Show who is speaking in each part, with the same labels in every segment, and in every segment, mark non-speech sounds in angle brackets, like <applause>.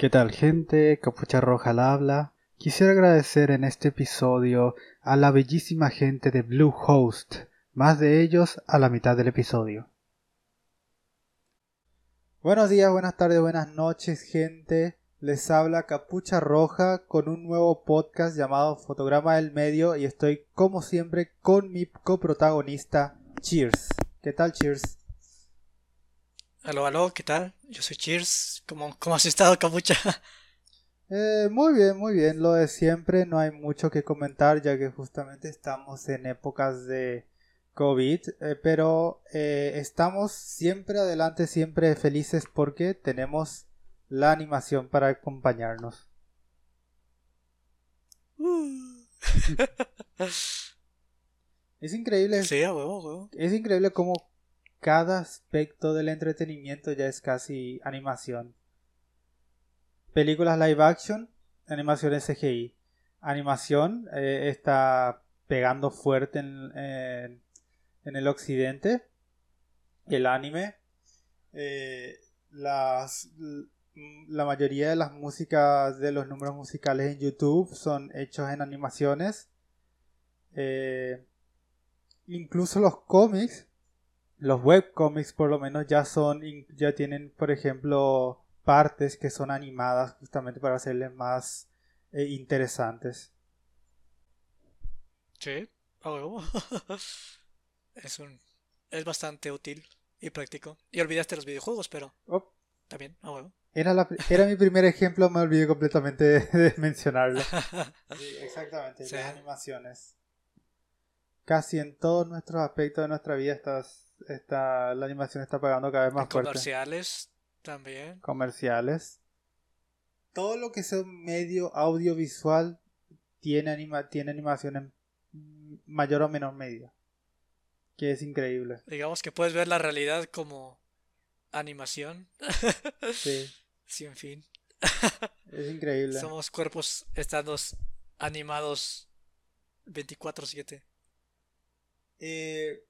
Speaker 1: ¿Qué tal gente? Capucha Roja la habla. Quisiera agradecer en este episodio a la bellísima gente de Bluehost, más de ellos a la mitad del episodio. Buenos días, buenas tardes, buenas noches gente. Les habla Capucha Roja con un nuevo podcast llamado Fotograma del Medio y estoy como siempre con mi coprotagonista Cheers. ¿Qué tal Cheers?
Speaker 2: Aló, aló, ¿qué tal? Yo soy Cheers. ¿Cómo, cómo has estado, Capucha? <laughs>
Speaker 1: Eh, muy bien, muy bien. Lo de siempre, no hay mucho que comentar ya que justamente estamos en épocas de COVID, eh, pero eh, estamos siempre adelante, siempre felices porque tenemos la animación para acompañarnos. <laughs> es increíble.
Speaker 2: Sí, a huevo, huevo.
Speaker 1: Es increíble cómo cada aspecto del entretenimiento ya es casi animación. Películas live action, animación CGI. Animación eh, está pegando fuerte en, el occidente. El anime. Eh, las, la mayoría de las músicas de los números musicales en YouTube son hechos en animaciones. Eh, incluso los cómics los webcomics por lo menos ya son ya tienen por ejemplo partes que son animadas justamente para hacerles más eh, interesantes.
Speaker 2: Sí <laughs> es un es bastante útil y práctico. Y olvidaste los videojuegos pero
Speaker 1: oh.
Speaker 2: también
Speaker 1: era, la, era mi primer ejemplo me olvidé completamente <laughs> de, mencionarlo. <laughs> Sí, exactamente las animaciones casi en todos nuestros aspectos de nuestra vida estás está, la animación está pagando cada vez más fuerte.
Speaker 2: Comerciales también.
Speaker 1: Comerciales. Todo lo que sea un medio audiovisual tiene, anima, tiene animación en mayor o menor medida. Que es increíble.
Speaker 2: Digamos que puedes ver la realidad como animación. <laughs>
Speaker 1: Sí.
Speaker 2: Sin fin.
Speaker 1: Es increíble.
Speaker 2: Somos cuerpos estados animados 24/7.
Speaker 1: Eh,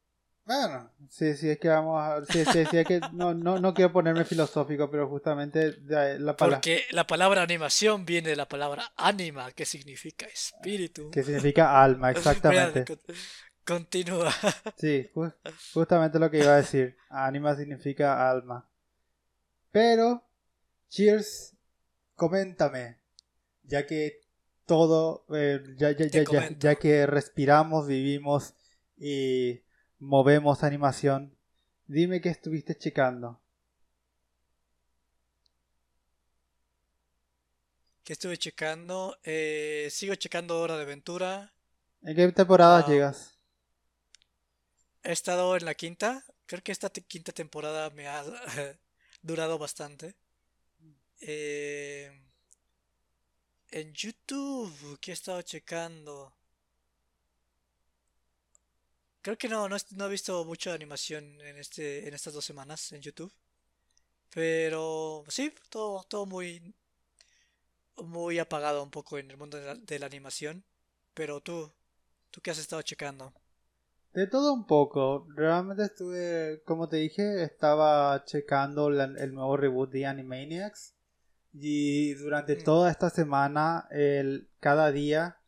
Speaker 1: bueno, sí, sí, es que vamos a. Sí, sí, sí, es que no, no, no quiero ponerme filosófico, pero justamente la
Speaker 2: palabra. Porque la palabra animación viene de la palabra anima, que significa espíritu.
Speaker 1: Que significa alma, <laughs> exactamente.
Speaker 2: Continúa. <laughs>
Speaker 1: Sí, justamente lo que iba a decir. Anima significa alma. Pero, Cheers, coméntame. Ya que todo. Eh, ya, ya, ya, ya, ya que respiramos, vivimos y movemos animación. Dime qué estuviste checando.
Speaker 2: ¿Qué estuve checando? Eh, sigo checando Hora de Aventura.
Speaker 1: ¿En qué temporada ah, llegas?
Speaker 2: He estado en la quinta. Creo que esta quinta temporada me ha <laughs> durado bastante. Eh, en YouTube, ¿qué he estado checando? Creo que no, no, he visto mucha animación en este, en estas dos semanas en YouTube. Pero sí, todo, todo muy, muy apagado un poco en el mundo de la, animación. Pero tú, ¿tú qué has estado checando?
Speaker 1: De todo un poco. Realmente estuve, como te dije, estaba checando el nuevo reboot de Animaniacs. Y durante mm. toda esta semana, el, cada día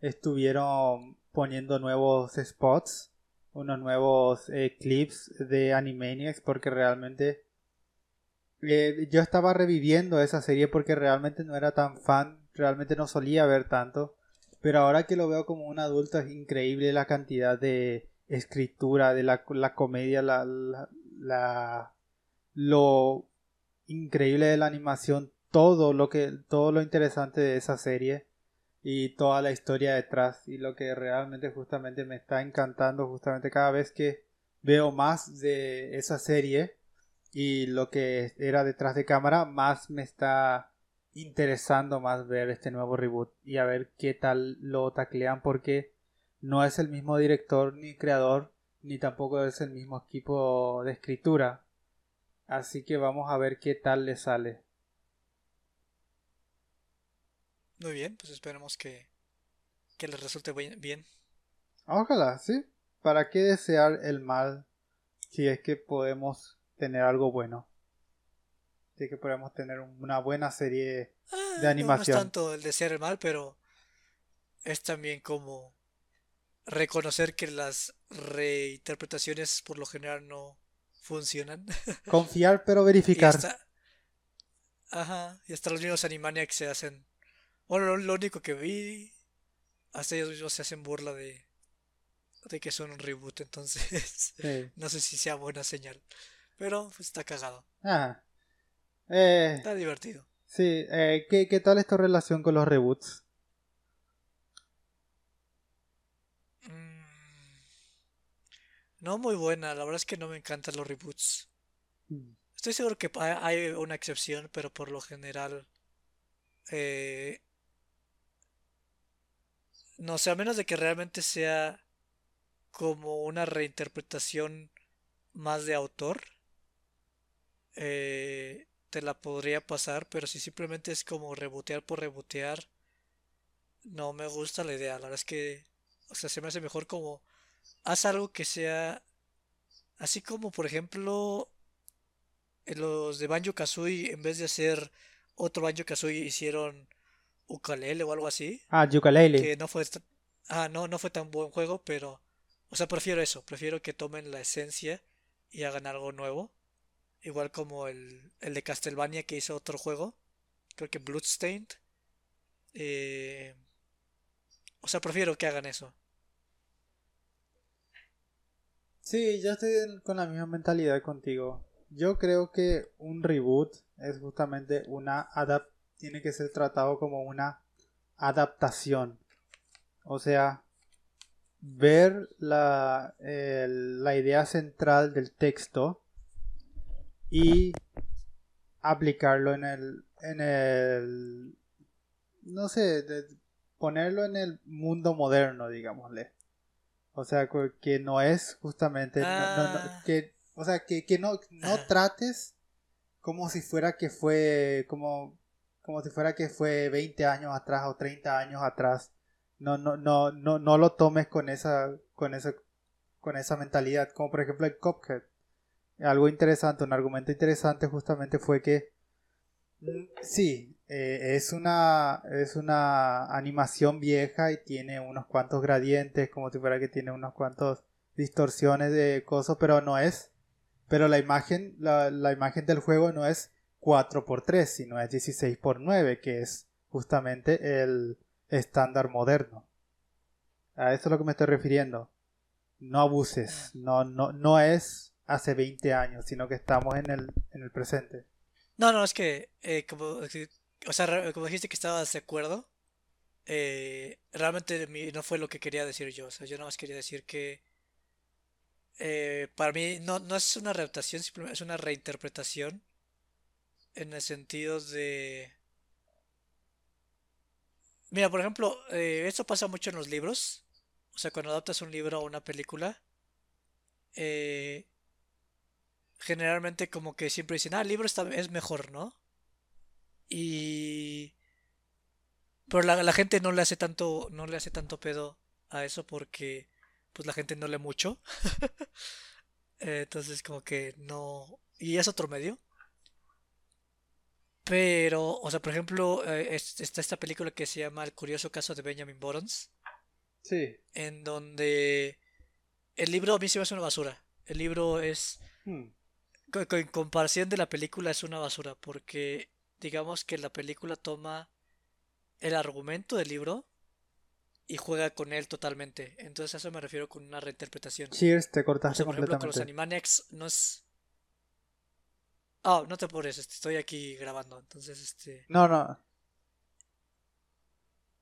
Speaker 1: estuvieron poniendo nuevos spots unos nuevos eh, clips de Animaniacs porque realmente eh, yo estaba reviviendo esa serie porque realmente no era tan fan, realmente no solía ver tanto, pero ahora que lo veo como un adulto es increíble la cantidad de escritura, de la, la comedia, la, la, lo increíble de la animación, todo lo que todo lo interesante de esa serie y toda la historia detrás y lo que realmente justamente me está encantando justamente cada vez que veo más de esa serie y lo que era detrás de cámara más me está interesando más ver este nuevo reboot y a ver qué tal lo taclean porque no es el mismo director ni creador ni tampoco es el mismo equipo de escritura. Así que vamos a ver qué tal le sale
Speaker 2: Muy bien, pues esperemos que, que les resulte bien.
Speaker 1: Ojalá, sí. ¿Para qué desear el mal si es que podemos tener algo bueno? de que podamos tener una buena serie
Speaker 2: Ah,
Speaker 1: de animación.
Speaker 2: No, es tanto el desear el mal, pero es también como reconocer que las reinterpretaciones por lo general no funcionan.
Speaker 1: Confiar pero
Speaker 2: Y
Speaker 1: verificar.
Speaker 2: hasta, ajá, y hasta los mismos Animaniacs se hacen. Bueno, lo, único que vi, hasta ellos mismos se hacen burla de, de que son un reboot, entonces
Speaker 1: Sí. <laughs>
Speaker 2: no sé si sea buena señal. Pero pues, está cagado,
Speaker 1: Ajá. Eh,
Speaker 2: está divertido.
Speaker 1: sí, eh, ¿qué, ¿qué tal es tu relación con los reboots?
Speaker 2: Mm, No muy buena, la verdad es que no me encantan los reboots. Estoy seguro que hay una excepción, pero por lo general, eh, no sé, a menos de que realmente sea como una reinterpretación más de autor, eh, te la podría pasar, pero si simplemente es como rebotear por rebotear, no me gusta la idea. La verdad es que, o sea, se me hace mejor como haz algo que sea así como, por ejemplo, en los de Banjo Kazooie, en vez de hacer otro Banjo Kazooie, hicieron Ukulele o algo así,
Speaker 1: Ah, Yooka-Laylee.
Speaker 2: que no fue, ah, no, no fue tan buen juego, pero, o sea, prefiero eso, prefiero que tomen la esencia y hagan algo nuevo, igual como el, el de Castlevania que hizo otro juego, creo que Bloodstained, eh, o sea, prefiero que hagan eso.
Speaker 1: Sí, yo estoy con la misma mentalidad contigo. Yo creo que un reboot es justamente una adap tiene que ser tratado como una adaptación. O sea, ver la, la idea central del texto y aplicarlo en el en el no sé, de- ponerlo en el mundo moderno, digámosle. O sea, que no es justamente. no- no- no,
Speaker 2: Ah.
Speaker 1: que, o sea, que, que no, no trates como si fuera que fue. Como, como si fuera que fue 20 años atrás o 30 años atrás. No, no, no, no, no lo tomes con esa, con esa, con esa mentalidad. Como por ejemplo el Cuphead. Algo interesante, un argumento interesante justamente fue que Mm, Sí, eh, es una es una animación vieja y tiene unos cuantos gradientes, como si fuera que tiene unos cuantos distorsiones de cosas, pero no es. Pero la imagen, la, la imagen del juego no es 4x3, sino es 16x9, que es justamente el estándar moderno. A eso es lo que me estoy refiriendo. No abuses, no, no, no es hace 20 años, sino que estamos en el, en el presente.
Speaker 2: No, no, es que, eh, como, o sea, como dijiste que estabas de acuerdo, eh, realmente no fue lo que quería decir yo. O sea, yo nada más quería decir que eh, para mí no, no es una readaptación, simplemente es una reinterpretación en el sentido de... Mira, por ejemplo, eh, esto pasa mucho en los libros. O sea, cuando adaptas un libro o una película, eh, generalmente como que siempre dicen, ah, el libro está, es mejor, ¿no? Y... Pero la, la gente no le hace tanto, no le hace tanto pedo a eso porque pues la gente no lee mucho. <laughs> Eh, Entonces como que no... Y es otro medio. Pero, o sea, por ejemplo, eh, es- está esta película que se llama El curioso caso de Benjamin Buttons,
Speaker 1: Sí.
Speaker 2: en donde el libro a mí se me hace una basura. El libro es
Speaker 1: Hmm.
Speaker 2: en comparación de la película es una basura porque digamos que la película toma el argumento del libro y juega con él totalmente. Entonces a eso me refiero con una reinterpretación.
Speaker 1: Cheers, te
Speaker 2: O
Speaker 1: cortaste
Speaker 2: sea, por ejemplo, con los. Animaniacs no es... Ah, no te apures, este, estoy aquí grabando, entonces este...
Speaker 1: No, no.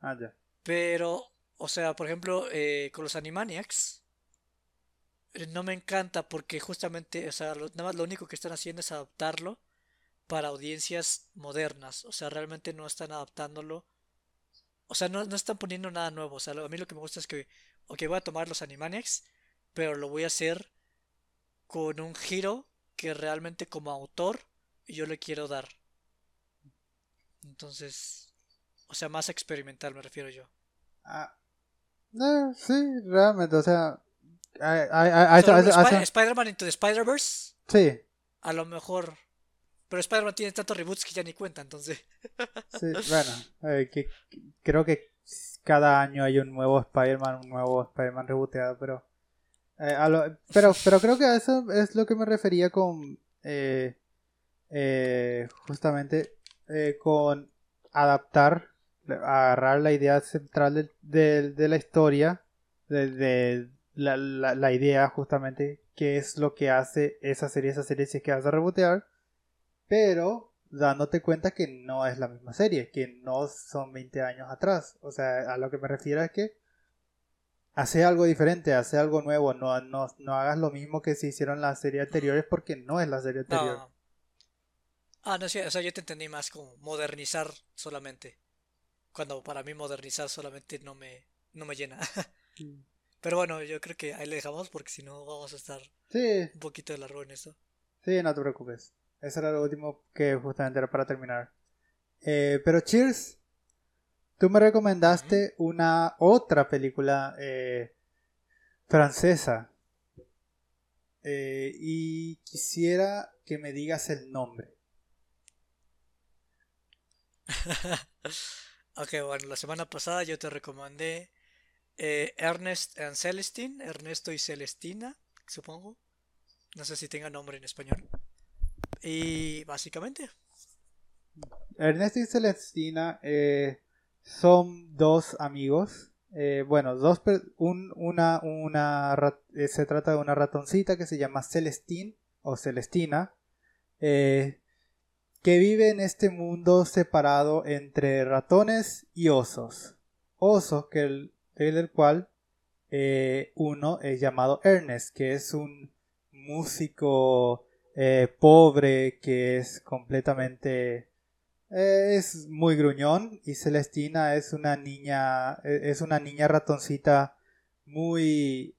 Speaker 1: Ah, ya.
Speaker 2: Pero, o sea, por ejemplo, eh, con los Animaniacs eh, no me encanta porque justamente, o sea, lo- nada más lo único que están haciendo es adaptarlo para audiencias modernas. O sea, realmente no están adaptándolo. O sea, no, no están poniendo nada nuevo. O sea, lo- a mí lo que me gusta es que, ok, voy a tomar los Animaniacs, pero lo voy a hacer con un giro que realmente como autor yo le quiero dar. Entonces, o sea, más experimental me refiero yo.
Speaker 1: Ah, no, sí, realmente, o sea.
Speaker 2: Spi- Spider-Man Into the Spider-Verse,
Speaker 1: sí,
Speaker 2: a lo mejor Pero Spider-Man tiene tantos reboots que ya ni cuenta, entonces.
Speaker 1: Sí, bueno, eh, que, creo que cada año hay un nuevo Spider-Man, un nuevo Spider-Man rebooteado, pero, eh, pero. Pero creo que a eso es lo que me refería con. Eh, justamente con adaptar, agarrar la idea central de, de, la historia, de, la, la, idea justamente, que es lo que hace esa serie, esa serie si es que vas a rebotear, pero dándote cuenta que no es la misma serie, que no son 20 años atrás. O sea, a lo que me refiero es que hace algo diferente, hace algo nuevo, no, no, no hagas lo mismo que se hicieron las series anteriores porque no es la serie anterior.
Speaker 2: Ah, no, sí, o sea, yo te entendí más como modernizar solamente. Cuando para mí modernizar solamente no me, no me llena. <laughs> Pero bueno, yo creo que ahí le dejamos porque si no vamos a estar un poquito de largo en esto.
Speaker 1: Sí, no te preocupes. Eso era lo último que justamente era para terminar. Eh, pero Cheers, tú me recomendaste una otra película eh, francesa. Eh, y quisiera que me digas el nombre. <laughs>
Speaker 2: ok, bueno, la semana pasada yo te recomendé eh, Ernest and Celestine, Ernesto y Celestina, supongo. No sé si tenga nombre en español. Y básicamente.
Speaker 1: Ernesto y Celestina eh, son dos amigos. Eh, bueno, dos un, una, una se trata de una ratoncita que se llama Celestine o Celestina. que vive en este mundo separado entre ratones y osos. Osos que el, del cual eh, uno es llamado Ernest, que es un músico eh, pobre que es completamente eh, es muy gruñón y Celestina es una niña es una niña ratoncita muy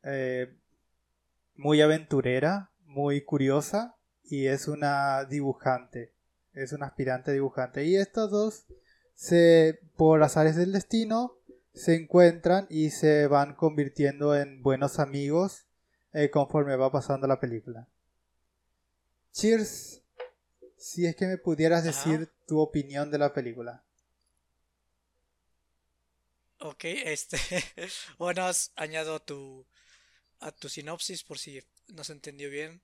Speaker 1: muy aventurera muy curiosa y es una dibujante es una aspirante dibujante y estos dos se por azares del destino se encuentran y se van convirtiendo en buenos amigos eh, conforme va pasando la película. Cheers, si es que me pudieras decir tu opinión de la película.
Speaker 2: Ok, este, <laughs> bueno, añado tu, a tu sinopsis por si no se entendió bien,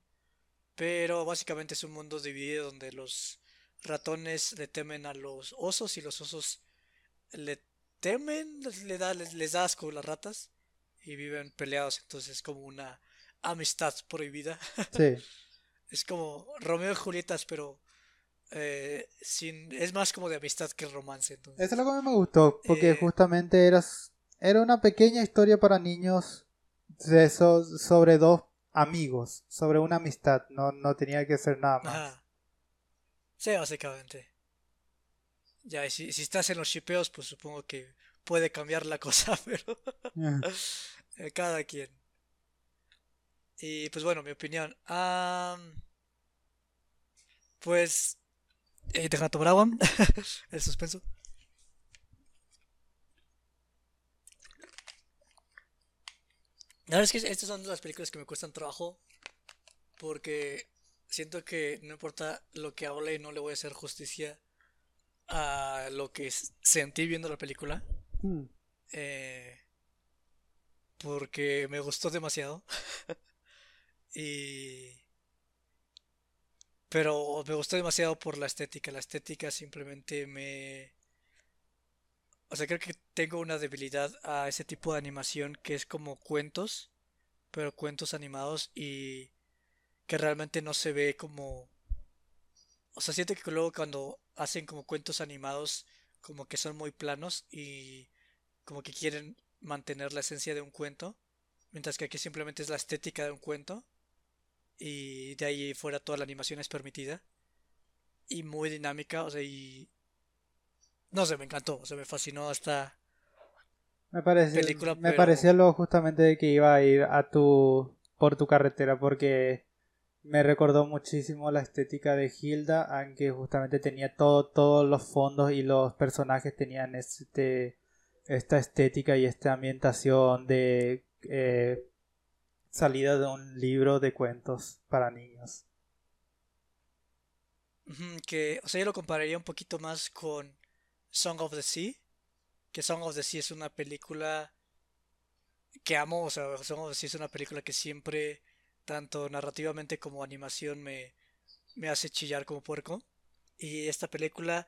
Speaker 2: pero básicamente es un mundo dividido donde los ratones le temen a los osos y los osos le temen, les, da, les, da asco las ratas y viven peleados, entonces es como una amistad prohibida. Sí. <laughs> es como Romeo y Julietas, pero eh, sin, es más como de amistad que romance. Entonces.
Speaker 1: Eso es lo que a mí me gustó, porque eh, justamente eras, era una pequeña historia para niños de esos, sobre dos amigos, sobre una amistad, no, no tenía que ser nada más.
Speaker 2: Sí, básicamente. Ya, y si, si estás en los shipeos, pues supongo que puede cambiar la <laughs> cosa, pero <laughs> eh, cada quien. Y pues bueno, mi opinión. pues... Eh, tomar agua. <laughs> El suspenso. La verdad es que estas son las películas que me cuestan trabajo. Porque siento que no importa lo que hable, no le voy a hacer justicia a lo que sentí viendo la película. Hmm. Eh, porque me gustó demasiado. <laughs> y... Pero me gustó demasiado por la estética. La estética simplemente me... O sea, creo que tengo una debilidad a ese tipo de animación que es como cuentos, pero cuentos animados y que realmente no se ve como o sea, siento que luego cuando hacen como cuentos animados, como que son muy planos y como que quieren mantener la esencia de un cuento, mientras que aquí simplemente es la estética de un cuento y de ahí fuera toda la animación es permitida y muy dinámica, o sea, y no sé, me encantó, o sea, me fascinó hasta
Speaker 1: me pareció, me pareció lo justamente de que iba a ir a tu por tu carretera porque me recordó muchísimo la estética de Hilda, aunque justamente tenía todo, todos los fondos y los personajes tenían este, esta estética y esta ambientación de eh, salida de un libro de cuentos para niños.
Speaker 2: que, o sea, yo lo compararía un poquito más con Song of the Sea. Que Song of the Sea es una película que amo, o sea, Song of the Sea es una película que siempre, tanto narrativamente como animación, me, me hace chillar como puerco. Y esta película,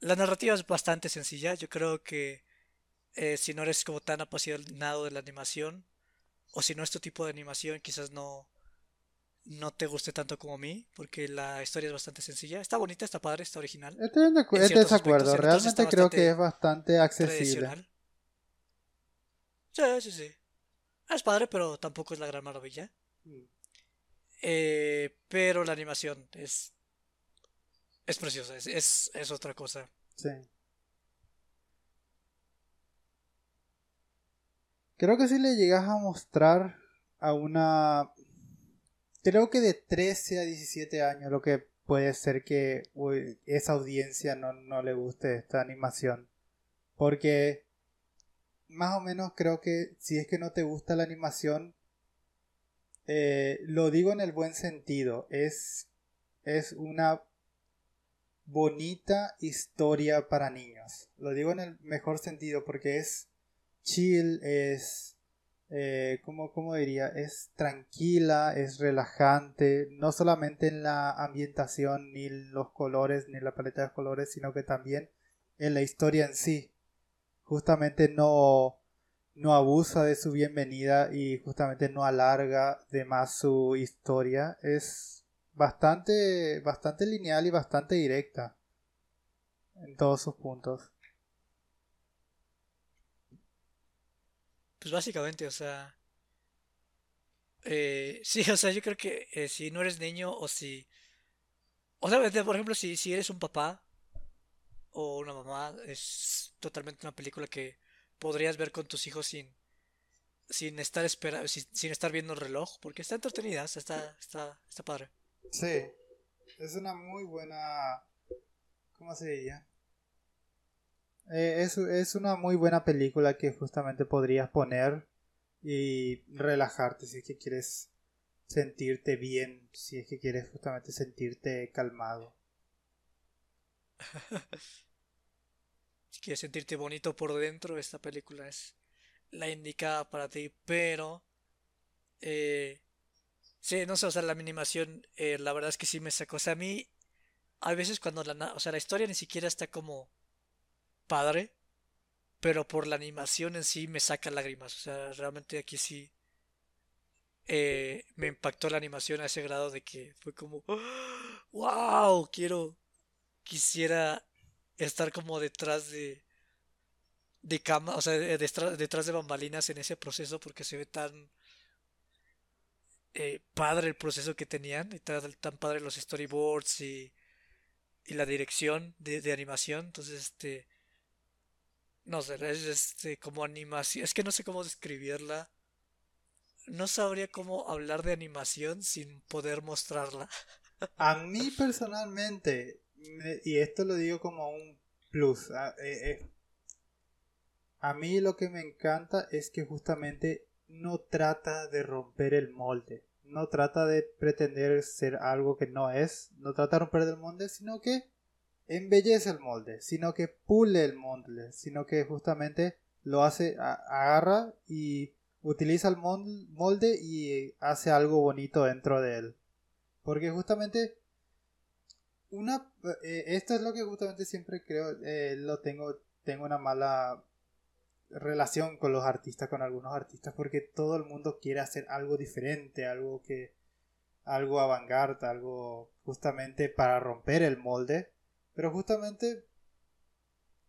Speaker 2: la narrativa es bastante sencilla. Yo creo que eh, si no eres como tan apasionado de la animación, o si no es tu tipo de animación, quizás no, no te guste tanto como a mí, porque la historia es bastante sencilla. Está bonita, está padre, está original.
Speaker 1: Estoy de, desacuerdo, realmente creo que es bastante accesible.
Speaker 2: Sí, sí, sí. Es padre, pero tampoco es la gran maravilla. Mm. Eh, pero la animación es. Es preciosa, es, es, es otra cosa. Sí.
Speaker 1: Creo que si le llegas a mostrar a una creo que de 13 a 17 años lo que puede ser que esa audiencia no, no le guste esta animación. Porque más o menos creo que si es que no te gusta la animación, eh, lo digo en el buen sentido, es, es una bonita historia para niños. Lo digo en el mejor sentido porque es chill, es eh, ¿cómo, diría? Es tranquila, es relajante, no solamente en la ambientación, ni los colores, ni la paleta de colores, sino que también en la historia en sí. Justamente no, no abusa de su bienvenida y justamente no alarga de más su historia. Es bastante, bastante lineal y bastante directa en todos sus puntos.
Speaker 2: Pues básicamente, o sea... Eh, sí, o sea, yo creo que eh, si no eres niño o si... O sea, por ejemplo, si, si eres un papá o una mamá, es totalmente una película que podrías ver con tus hijos sin, sin estar espera, sin, estar viendo el reloj, porque está entretenida, está, está, está padre.
Speaker 1: Sí, es una muy buena, ¿cómo se diría? Eh, es, una muy buena película que justamente podrías poner y relajarte si es que quieres sentirte bien, si es que quieres justamente sentirte calmado. <laughs>
Speaker 2: si quieres sentirte bonito por dentro, esta película es la indicada para ti, pero... Eh, sí, no sé, o sea, la animación, eh, la verdad es que sí me sacó. O sea, a mí, a veces cuando la, o sea, la historia ni siquiera está como padre, pero por la animación en sí me saca lágrimas. O sea, realmente aquí sí eh, me impactó la animación a ese grado de que fue como, wow, quiero, quisiera estar como detrás de, de cama, o sea, detrás, de bambalinas en ese proceso porque se ve tan eh, padre el proceso que tenían y tan, tan padre los storyboards y, y la dirección de, de animación. Entonces, este no sé, es este, como animación. Es que no sé cómo describirla. No sabría cómo hablar de animación sin poder mostrarla.
Speaker 1: A mí personalmente, y esto lo digo como un plus, a, eh, eh, a mí lo que me encanta es que justamente no trata de romper el molde, no trata de pretender ser algo que no es, no trata de romper el molde, sino que embellece el molde, sino que pule el molde, sino que justamente lo hace, agarra y utiliza el molde y hace algo bonito dentro de él. Porque justamente una eh, esto es lo que justamente siempre creo eh, lo tengo tengo una mala relación con los artistas con algunos artistas porque todo el mundo quiere hacer algo diferente algo que algo avant algo justamente para romper el molde pero justamente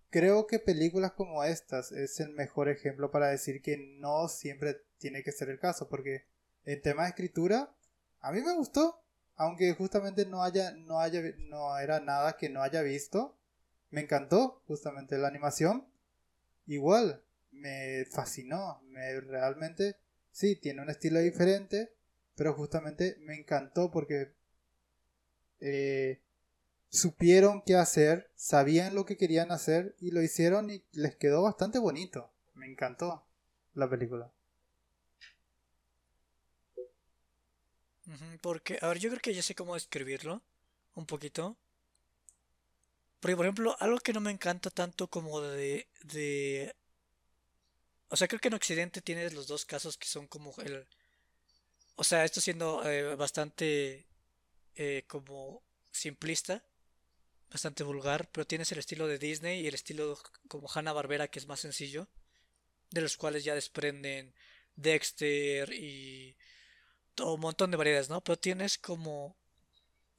Speaker 1: creo que películas como estas es el mejor ejemplo para decir que no siempre tiene que ser el caso, porque en tema de escritura a mí me gustó, aunque justamente no haya no haya no era nada que no haya visto, me encantó justamente la animación. Igual me fascinó, me realmente sí tiene un estilo diferente, pero justamente me encantó porque eh, supieron qué hacer, sabían lo que querían hacer y lo hicieron y les quedó bastante bonito. Me encantó la película.
Speaker 2: Porque, a ver, yo creo que ya sé cómo describirlo un poquito. Porque, por ejemplo, algo que no me encanta tanto como de, de... O sea, creo que en Occidente tienes los dos casos que son como el... O sea, esto siendo eh, bastante eh, como simplista, bastante vulgar, pero tienes el estilo de Disney y el estilo como Hanna-Barbera que es más sencillo, de los cuales ya desprenden Dexter y todo un montón de variedades, ¿no? Pero tienes como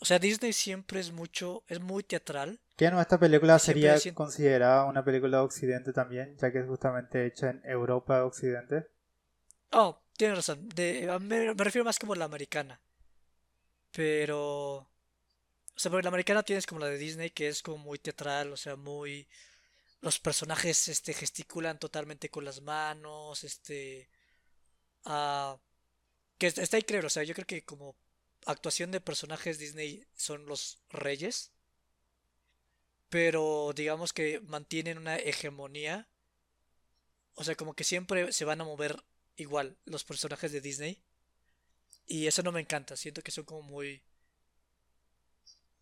Speaker 2: o sea, Disney siempre es mucho, es muy teatral.
Speaker 1: ¿Qué no esta película sería considerada una película de Occidente también, ya que es justamente hecha en Europa Occidente?
Speaker 2: Oh, tienes razón. me, refiero más como la americana. Pero... Sea, la americana tienes como la de Disney, que es como muy teatral, o sea, muy... Los personajes este, gesticulan totalmente con las manos, este... Ah, que está increíble, o sea, yo creo que como actuación de personajes Disney son los reyes, pero digamos que mantienen una hegemonía, o sea, como que siempre se van a mover igual los personajes de Disney, y eso no me encanta, siento que son como muy...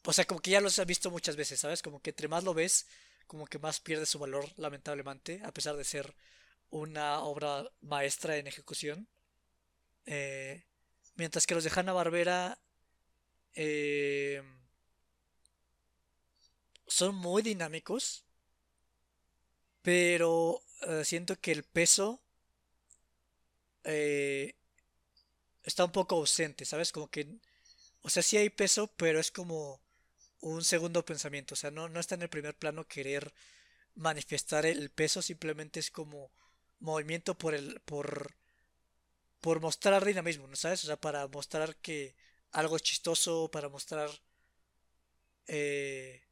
Speaker 2: O sea, como que ya los he visto muchas veces, ¿sabes? Como que entre más lo ves, como que más pierde su valor, lamentablemente, a pesar de ser una obra maestra en ejecución. Eh, Mientras que los de Hanna Barbera eh, son muy dinámicos. Pero eh, siento que el peso eh, está un poco ausente, ¿sabes? Como que... O sea, sí hay peso, pero es como un segundo pensamiento. O sea, no, no está en el primer plano querer manifestar el peso, simplemente es como movimiento por el. por por mostrar dinamismo, ¿no sabes? O sea, para mostrar que algo es chistoso, para mostrar... Eh,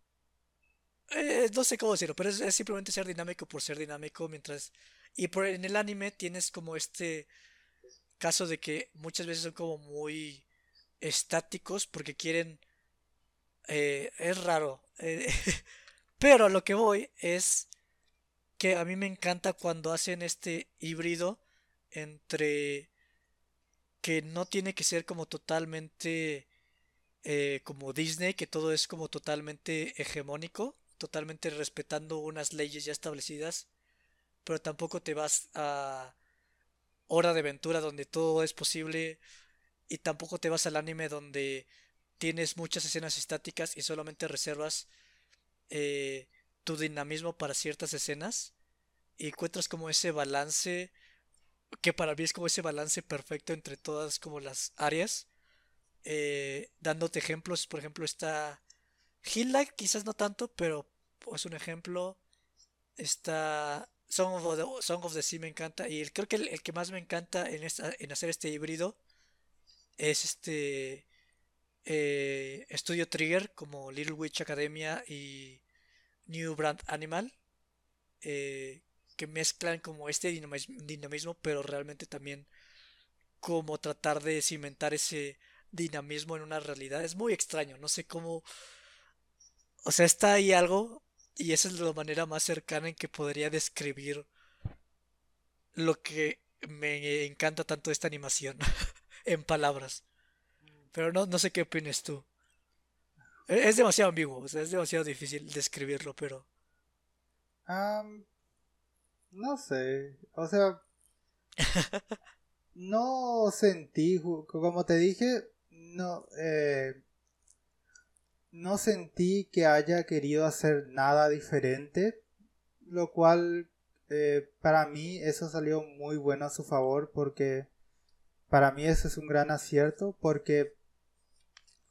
Speaker 2: eh, no sé cómo decirlo, pero es, simplemente ser dinámico por ser dinámico, mientras... Y por, en el anime tienes como este caso de que muchas veces son como muy estáticos porque quieren... Eh, es raro. <laughs> pero a lo que voy es que a mí me encanta cuando hacen este híbrido entre que no tiene que ser como totalmente eh, como Disney, que todo es como totalmente hegemónico, totalmente respetando unas leyes ya establecidas, pero tampoco te vas a Hora de Aventura donde todo es posible y tampoco te vas al anime donde tienes muchas escenas estáticas y solamente reservas eh, tu dinamismo para ciertas escenas y encuentras como ese balance que para mí es como ese balance perfecto entre todas como las áreas. Eh, dándote ejemplos, por ejemplo, está Hill Light, quizás no tanto, pero es un ejemplo. Está Song of the, Song of the Sea me encanta. Y creo que el, que más me encanta en, esta, en hacer este híbrido es este eh, Studio Trigger, como Little Witch Academia y New Brand Animal. Eh, que mezclan como este dinamismo, pero realmente también como tratar de cimentar ese dinamismo en una realidad. Es muy extraño, no sé cómo... O sea, está ahí algo y esa es la manera más cercana en que podría describir lo que me encanta tanto esta animación <laughs> en palabras. Pero no, no sé qué opinas tú. E-, es demasiado ambiguo, o sea, es demasiado difícil describirlo, pero...
Speaker 1: No sé, o sea, <laughs> no sentí, como te dije, no, eh, no sentí que haya querido hacer nada diferente, lo cual eh, para mí eso salió muy bueno a su favor porque para mí eso es un gran acierto porque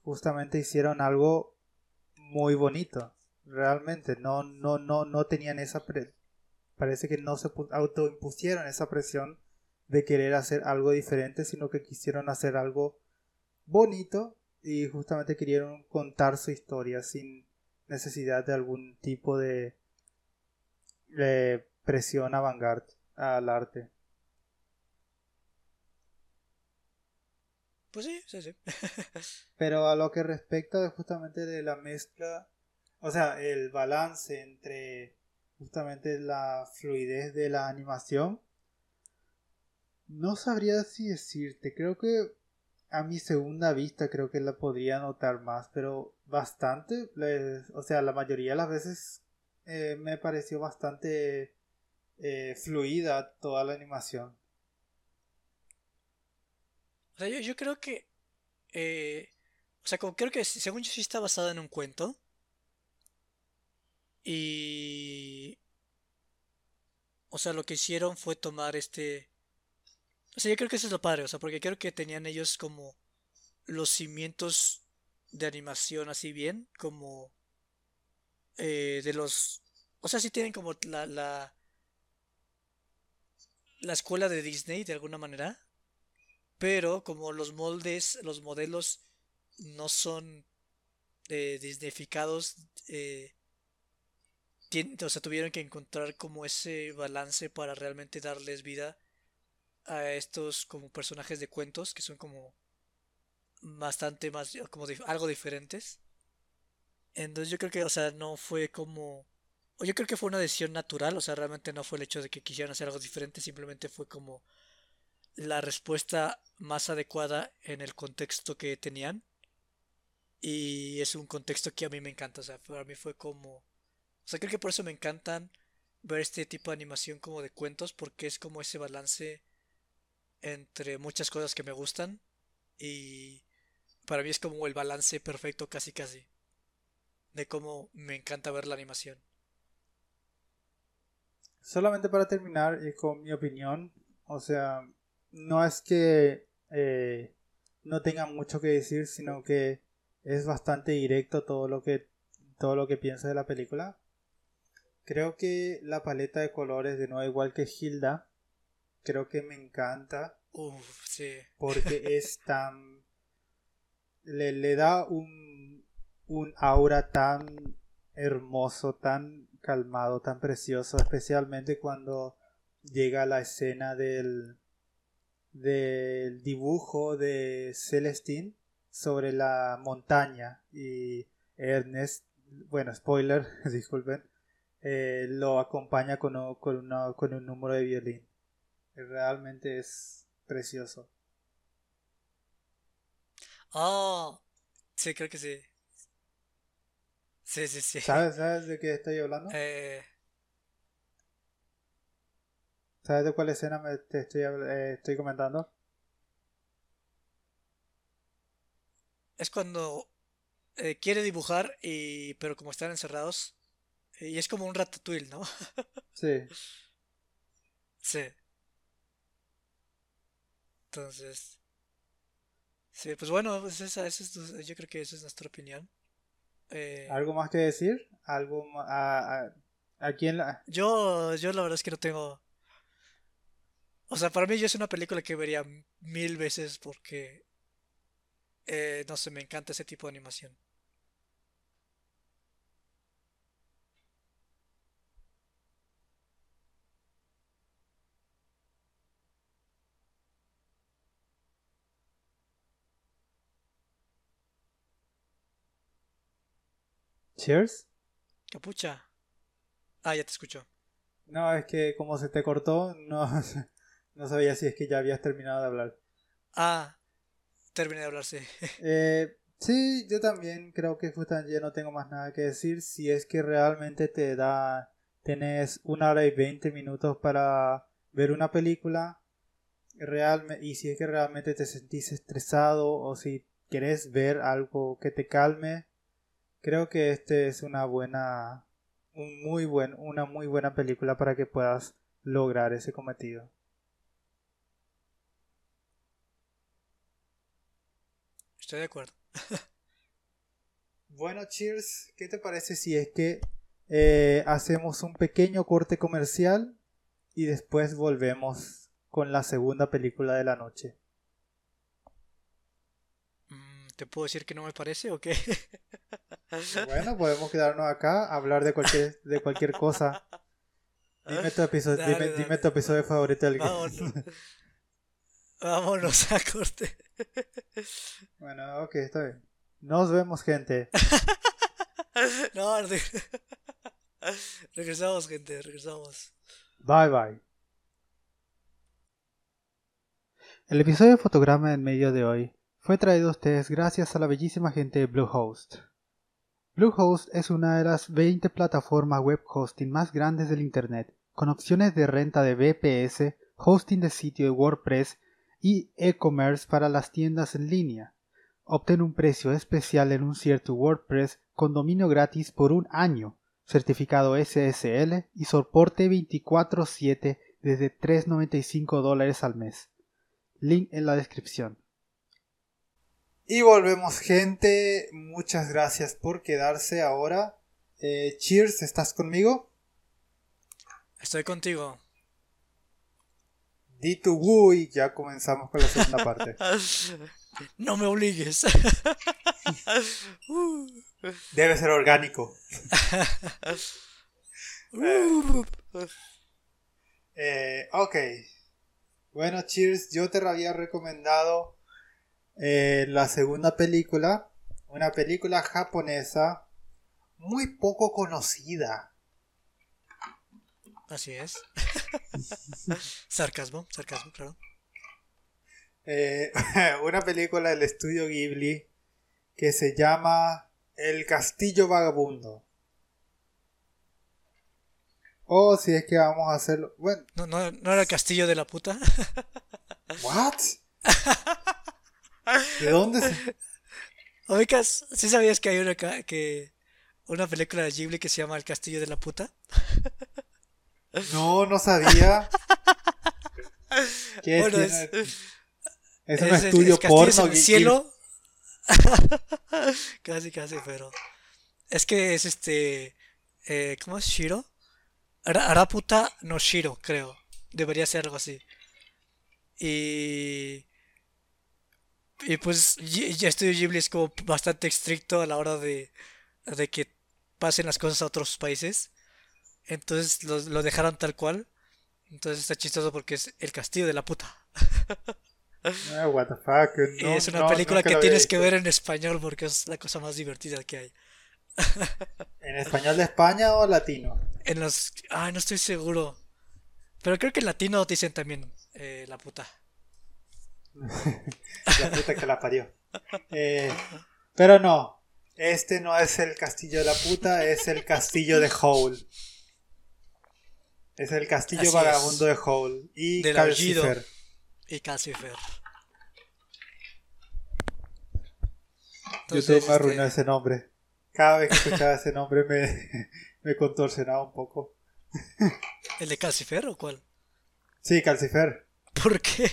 Speaker 1: justamente hicieron algo muy bonito realmente no no no no tenían esa parece que no se autoimpusieron esa presión de querer hacer algo diferente, sino que quisieron hacer algo bonito y justamente querían contar su historia sin necesidad de algún tipo de, presión avant al arte.
Speaker 2: Pues sí, sí, sí. <laughs>
Speaker 1: Pero a lo que respecta justamente de la mezcla, o sea, el balance entre justamente la fluidez de la animación. No sabría si decirte, creo que a mi segunda vista creo que la podría notar más, pero bastante, o sea, la mayoría de las veces eh, me pareció bastante eh, fluida toda la animación.
Speaker 2: O sea, yo, creo que... Eh, o sea, como creo que según yo sí está basada en un cuento. Y... O sea, lo que hicieron fue tomar este... O sea, yo creo que eso es lo padre, o sea, porque creo que tenían ellos como los cimientos de animación así bien, como eh, de los... O sea, sí tienen como la, la... La escuela de Disney, de alguna manera. Pero como los moldes, los modelos no son eh, disneyficados, eh, o sea, tuvieron que encontrar como ese balance para realmente darles vida a estos como personajes de cuentos que son como bastante más como algo diferentes. Entonces yo creo que, o sea, no fue como... O yo creo que fue una decisión natural, o sea, realmente no fue el hecho de que quisieran hacer algo diferente, simplemente fue como la respuesta más adecuada en el contexto que tenían. Y es un contexto que a mí me encanta, o sea, para mí fue como... O sea, creo que por eso me encantan ver este tipo de animación como de cuentos, porque es como ese balance entre muchas cosas que me gustan y para mí es como el balance perfecto casi casi de cómo me encanta ver la animación.
Speaker 1: Solamente para terminar y con mi opinión, o sea, no es que eh, no tenga mucho que decir, sino que es bastante directo todo lo que todo lo que piensa de la película. Creo que la paleta de colores, de nuevo igual que Hilda, creo que me encanta. <laughs> Porque es tan. Le, le da un, un aura tan hermoso, tan calmado, tan precioso, especialmente cuando llega la escena del, del dibujo de Celestine sobre la montaña y Ernest, bueno, spoiler, <laughs> disculpen, eh, lo acompaña con, con, con un número de violín. Realmente es precioso.
Speaker 2: Oh, sí, creo que sí. Sí, sí, sí.
Speaker 1: ¿Sabes, <laughs> ¿Sabes de qué estoy hablando?
Speaker 2: Eh...
Speaker 1: ¿Sabes de cuál escena me te estoy, eh, estoy comentando?
Speaker 2: Es cuando eh, quiere dibujar y pero como están encerrados y es como un ratatouille, ¿no? <laughs>
Speaker 1: sí.
Speaker 2: Sí. Entonces, sí, pues bueno, pues esa, esa es, yo creo que esa es nuestra opinión. Eh,
Speaker 1: ¿Algo más que decir? ¿Algo a, a, a quién la...
Speaker 2: Yo, yo la verdad es que no tengo... O sea, para mí yo es una película que vería mil veces porque... Eh, no sé, me encanta ese tipo de animación.
Speaker 1: Cheers.
Speaker 2: Capucha. Ah, ya te escucho.
Speaker 1: No, es que como se te cortó, no, <laughs> no sabía si es que ya habías terminado de hablar.
Speaker 2: Ah, terminé de hablar, sí. <laughs>
Speaker 1: Eh, sí, yo también creo que justamente ya no tengo más nada que decir. Si es que realmente te da, tenés una hora y veinte minutos para ver una película, realmente, y si es que realmente te sentís estresado o si querés ver algo que te calme, Creo que este es una buena, un muy buen, una muy buena película para que puedas lograr ese cometido.
Speaker 2: Estoy de acuerdo.
Speaker 1: bueno, Cheers, ¿qué te parece si es que eh, hacemos un pequeño corte comercial y después volvemos con la segunda película de la noche?
Speaker 2: Mm, ¿Te puedo decir que no me parece o qué?
Speaker 1: Bueno, podemos quedarnos acá, hablar de cualquier, de cualquier cosa. Dime tu episodio, dime, tu episodio favorito del
Speaker 2: Vámonos. Vámonos a corte. <laughs>
Speaker 1: Bueno, ok, está bien. Nos vemos, gente. <laughs>
Speaker 2: no, <laughs> regresamos, gente, regresamos.
Speaker 1: Bye, bye. El episodio de fotograma en medio de hoy fue traído a ustedes gracias a la bellísima gente de Bluehost. Bluehost es una de las 20 plataformas web hosting más grandes del Internet, con opciones de renta de VPS, hosting de sitio de WordPress y e-commerce para las tiendas en línea. Obtén un precio especial en un cierto WordPress con dominio gratis por un año, certificado SSL y soporte 24/7 desde 3.95 dólares al mes. Link en la descripción. Y volvemos gente, muchas gracias por quedarse ahora. Eh, cheers, ¿estás conmigo?
Speaker 2: Estoy contigo.
Speaker 1: Di tu woo y ya comenzamos con la segunda parte. <laughs>
Speaker 2: no me obligues. <laughs>
Speaker 1: Debe ser orgánico. <laughs> Eh, ok. Bueno, Cheers, yo te había recomendado eh, la segunda película. Una película japonesa muy poco conocida.
Speaker 2: Así es. <laughs> sarcasmo, sarcasmo, claro.
Speaker 1: Eh, <laughs> una película del estudio Ghibli que se llama El Castillo Vagabundo. O si es que vamos a hacerlo. Bueno.
Speaker 2: ¿No, no, no era el castillo de la puta? <laughs>
Speaker 1: ¿What? ¿De dónde se.?
Speaker 2: Oigas, ¿sí sabías que hay una, que, una película de Ghibli que se llama El castillo de la puta?
Speaker 1: No, no sabía. <laughs> ¿Qué bueno, es, es, un estudio porno.
Speaker 2: En el cielo. <laughs> casi, casi, pero. Es que es este. Eh, ¿Cómo es Shiro? Araputa no Shiro, creo. Debería ser algo así. Y. Y pues ya Estudio Ghibli es como bastante estricto a la hora de, de que pasen las cosas a otros países. Entonces lo, lo dejaron tal cual. Entonces está chistoso porque es el castillo de la puta.
Speaker 1: Ah, what the fuck. <laughs>
Speaker 2: y es una película que tienes que ver en español porque es la cosa más divertida que hay.
Speaker 1: ¿En español de España o latino? <laughs>
Speaker 2: En los. Ah, no estoy seguro. Pero creo que en latino dicen también eh, la puta. <laughs>
Speaker 1: la puta que la parió. Eh, pero no. Este no es el castillo de la puta, es el castillo de Howl. Es el castillo vagabundo de Howl. Y Calcifer.
Speaker 2: Y Calcifer.
Speaker 1: YouTube me arruinó este ese nombre. Cada vez que escuchaba ese nombre me, <laughs> me contorsionaba un poco.
Speaker 2: ¿El de Calcifer o cuál?
Speaker 1: Sí, Calcifer.
Speaker 2: ¿Por qué?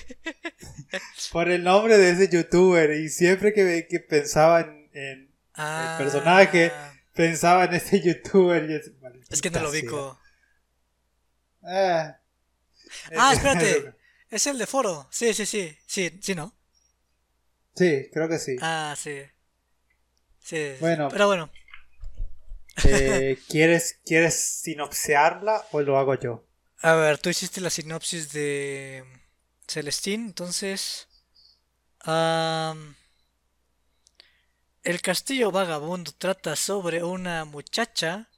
Speaker 1: Por el nombre de ese youtuber. Y siempre que, que pensaba en, el ah. personaje, pensaba en ese <laughs> youtuber. Y
Speaker 2: es, que no lo ubico.
Speaker 1: Ah,
Speaker 2: ah espérate. <laughs> es el de foro. Sí, sí, sí. Sí, sí, ¿no?
Speaker 1: Sí, creo que sí.
Speaker 2: Ah, sí. Sí.
Speaker 1: Bueno.
Speaker 2: Pero bueno.
Speaker 1: Eh, <laughs> ¿quieres, ¿Quieres sinopsearla o lo hago yo?
Speaker 2: A ver, tú hiciste la sinopsis de Celestine, entonces... el castillo vagabundo trata sobre una muchacha,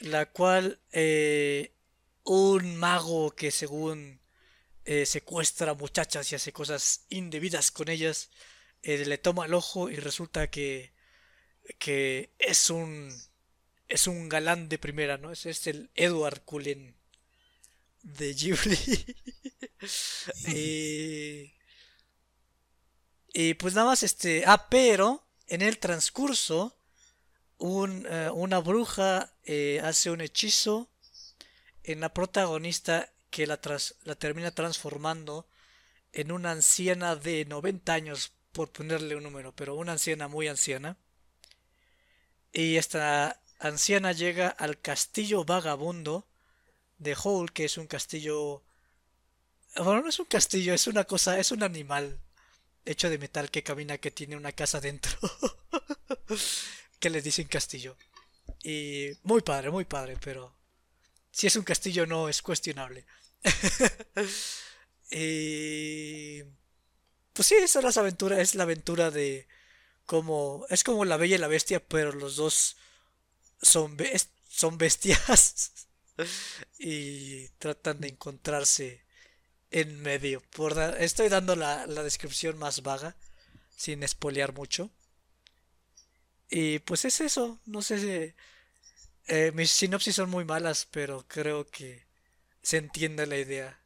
Speaker 2: la cual eh, un mago que según eh, secuestra muchachas y hace cosas indebidas con ellas, eh, le toma el ojo y resulta que, que es un es un galán de primera, ¿no? Es, es el Edward Cullen de Ghibli. <laughs> y, pues nada más este... Ah, pero en el transcurso un, eh, una bruja eh, hace un hechizo en la protagonista que la, la termina transformando en una anciana de 90 años, por ponerle un número, pero una anciana muy anciana. Y esta anciana llega al castillo vagabundo de Hole, que es un castillo... Bueno, no es un castillo, es una cosa, es un animal hecho de metal que camina, que tiene una casa dentro. <laughs> que le dicen castillo. Y muy padre, muy padre, pero si es un castillo no es cuestionable. y <laughs> pues sí, esa es la aventura, es la aventura de como es como la bella y la bestia, pero los dos son, son bestias <laughs> y tratan de encontrarse en medio. Por estoy dando la, descripción más vaga. sin espolear mucho. Y pues es eso, no sé. Eh, mis sinopsis son muy malas, pero creo que se entiende la idea.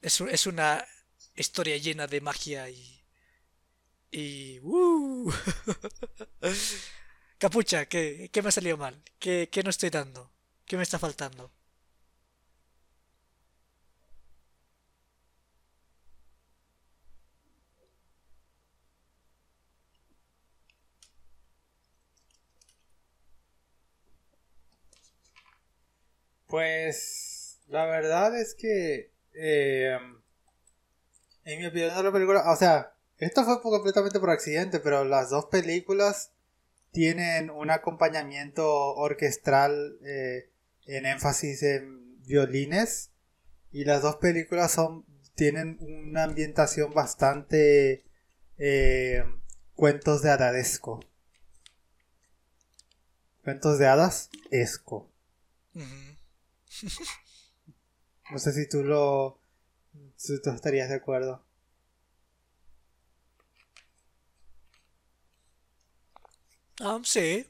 Speaker 2: Es, es una historia llena de magia y... Y... Uh. <laughs> Capucha, ¿qué, ¿qué, me ha salido mal? ¿Qué, ¿Qué no estoy dando? ¿Qué me está faltando?
Speaker 1: Pues la verdad es que eh, en mi opinión la película, o sea, esto fue completamente por accidente, pero las dos películas tienen un acompañamiento orquestral eh, en énfasis en violines y las dos películas son tienen una ambientación bastante eh, cuentos de hadadesco. Cuentos de hadas, esco. <laughs> no sé si tú lo. Si tú estarías de acuerdo.
Speaker 2: Ah, sí.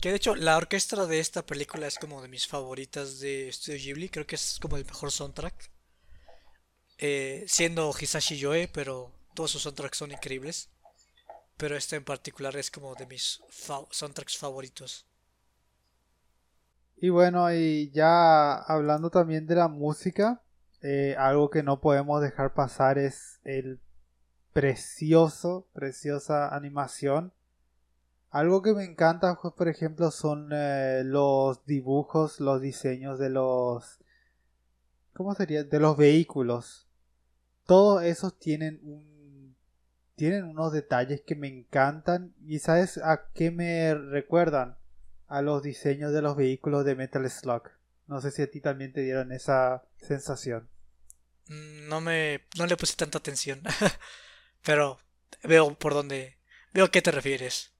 Speaker 2: Que de hecho la orquesta de esta película es como de mis favoritas de Studio Ghibli. Creo que es como el mejor soundtrack. Eh, siendo Hisashi Yoe, pero todos sus soundtracks son increíbles. Pero este en particular es como de mis soundtracks favoritos.
Speaker 1: Y bueno, y ya hablando también de la música, eh, algo que no podemos dejar pasar es el precioso, preciosa animación. Algo que me encanta, pues, por ejemplo, son eh, los dibujos, los diseños de los... ¿Cómo sería? De los vehículos. Todos esos tienen un... Tienen unos detalles que me encantan. ¿Y sabes a qué me recuerdan? A los diseños de los vehículos de Metal Slug. No sé si a ti también te dieron esa sensación.
Speaker 2: Mm, no me. no le puse tanta atención. <laughs> Pero veo por dónde. Veo a qué te refieres.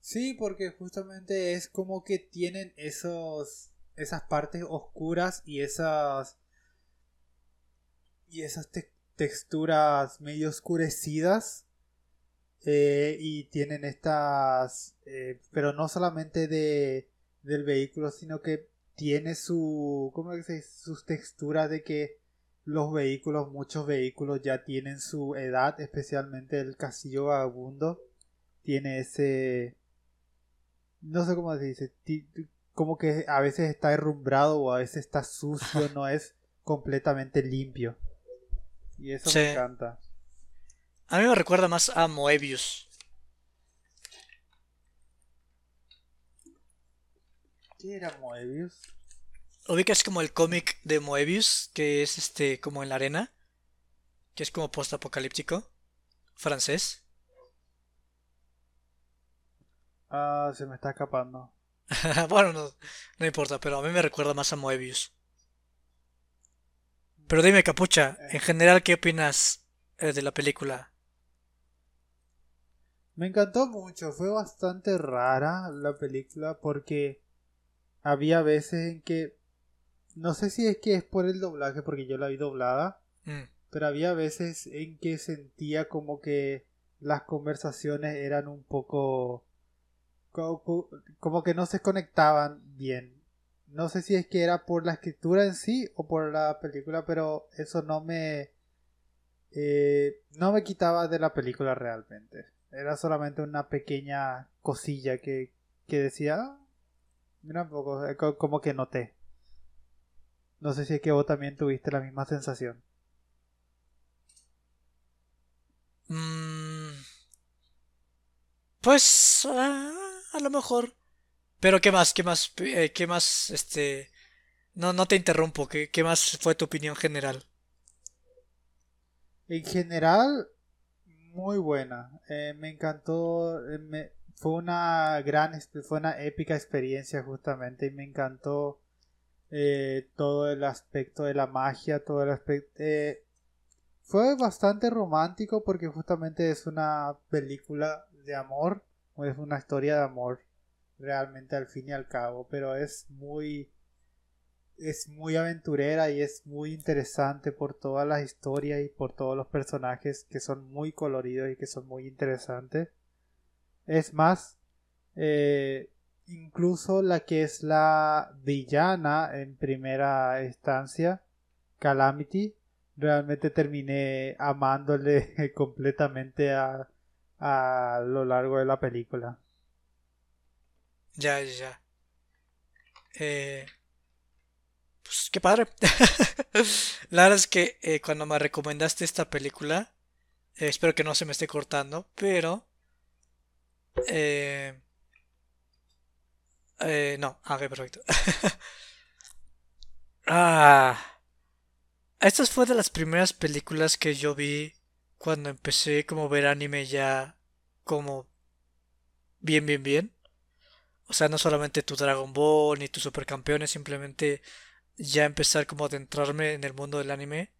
Speaker 1: Sí, porque justamente es como que tienen esos esas partes oscuras y esas y esas texturas medio oscurecidas eh, y tienen estas eh, pero no solamente de del vehículo sino que tiene su cómo se sus texturas de que los vehículos muchos vehículos ya tienen su edad especialmente el castillo vagabundo tiene ese no sé cómo se dice como que a veces está derrumbrado o a veces está sucio, no es completamente limpio. Y eso me encanta.
Speaker 2: A mí me recuerda más a Moebius.
Speaker 1: ¿Qué era Moebius?
Speaker 2: Ubicas como el cómic de Moebius, que es este como en la arena, que es como post-apocalíptico, francés.
Speaker 1: Ah, se me está escapando. <laughs>
Speaker 2: bueno, no, no, importa, pero a mí me recuerda más a Moebius. Pero dime, Capucha, en general, ¿qué opinas eh, de la película?
Speaker 1: Me encantó mucho, fue bastante rara la película porque había veces en que no sé si es que es por el doblaje porque yo la vi doblada, mm. pero había veces en que sentía como que las conversaciones eran un poco como que no se conectaban bien. No sé si es que era por la escritura en sí o por la película, pero eso no me eh, no me quitaba de la película realmente. Era solamente una pequeña cosilla que, que decía, ah, mira un poco, eh, como que noté. No sé si es que vos también tuviste la misma sensación.
Speaker 2: Mm, pues ah, a lo mejor. Pero ¿qué más? ¿Qué más? Eh, ¿Qué más? Este... No, no te interrumpo. ¿Qué, ¿Qué más fue tu opinión general?
Speaker 1: En general, muy buena. Eh, me encantó. Eh, fue una gran, fue una épica experiencia justamente y me encantó todo el aspecto de la magia, todo el aspecto. fue bastante romántico porque justamente es una película de amor, es una historia de amor realmente al fin y al cabo, pero es muy es muy aventurera y es muy interesante por todas las historias y por todos los personajes que son muy coloridos y que son muy interesantes. Es más, eh, incluso la que es la villana en primera instancia, Calamity, realmente terminé amándole <laughs> completamente a, a lo largo de la película.
Speaker 2: Ya, ya. Eh, pues qué padre. <laughs> la verdad es que eh, cuando me recomendaste esta película, eh, espero que no se me esté cortando, pero... Eh, eh, no, ok, perfecto. <laughs> ah, estas fue de las primeras películas que yo vi cuando empecé como ver anime ya como bien, bien, bien. O sea, no solamente tu Dragon Ball ni tus supercampeones, simplemente ya empezar como a adentrarme en el mundo del anime.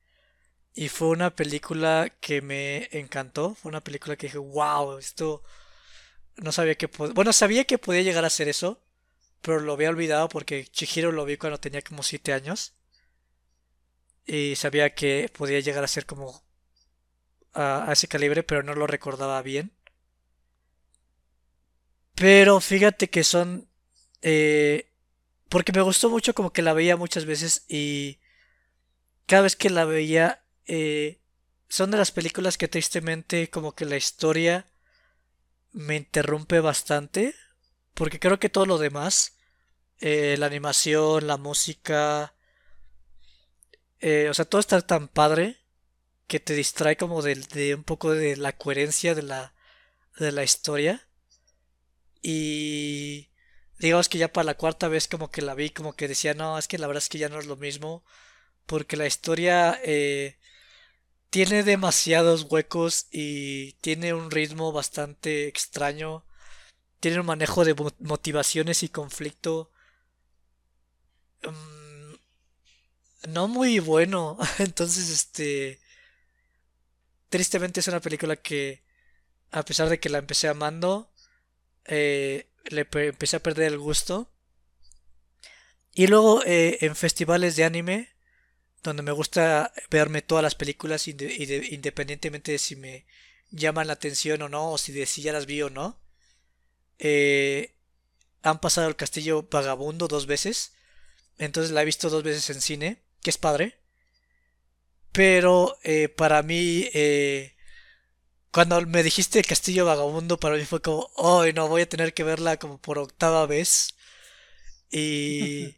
Speaker 2: Y fue una película que me encantó. Fue una película que dije, wow, esto no sabía que podía... Bueno, sabía que podía llegar a ser eso, pero lo había olvidado porque Chihiro lo vi cuando tenía como 7 años. Y sabía que podía llegar a ser como a, ese calibre, pero no lo recordaba bien. Pero fíjate que son... Eh, porque me gustó mucho como que la veía muchas veces y cada vez que la veía eh, son de las películas que tristemente como que la historia me interrumpe bastante porque creo que todo lo demás eh, la animación la música eh, o sea todo está tan padre que te distrae como de, un poco de la coherencia de la de la historia. Y digamos que ya para la cuarta vez como que la vi, como que decía, no, es que la verdad es que ya no es lo mismo, porque la historia eh, tiene demasiados huecos y tiene un ritmo bastante extraño, tiene un manejo de motivaciones y conflicto mm, no muy bueno, <laughs> entonces este... Tristemente es una película que, a pesar de que la empecé amando, eh, le empecé a perder el gusto. Y luego eh, en festivales de anime, donde me gusta verme todas las películas independientemente de si me llaman la atención o no, o si de si ya las vi o no. Eh, han pasado el castillo vagabundo dos veces. Entonces la he visto dos veces en cine, que es padre. Pero eh, para mí cuando me dijiste Castillo Vagabundo, para mí fue como, ¡ay, no! Voy a tener que verla como por octava vez. Y.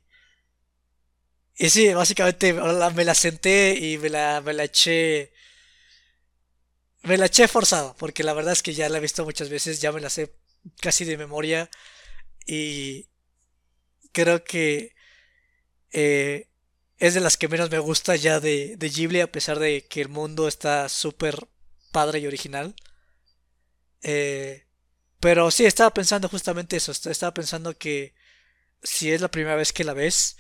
Speaker 2: y sí, básicamente me la senté y me la, me la eché. Me la eché forzado, porque la verdad es que ya la he visto muchas veces, ya me la sé casi de memoria. Y. Creo que. Eh, es de las que menos me gusta ya de, de Ghibli, a pesar de que el mundo está súper padre y original. Eh, pero sí, estaba pensando justamente eso. Estaba pensando que si es la primera vez que la ves,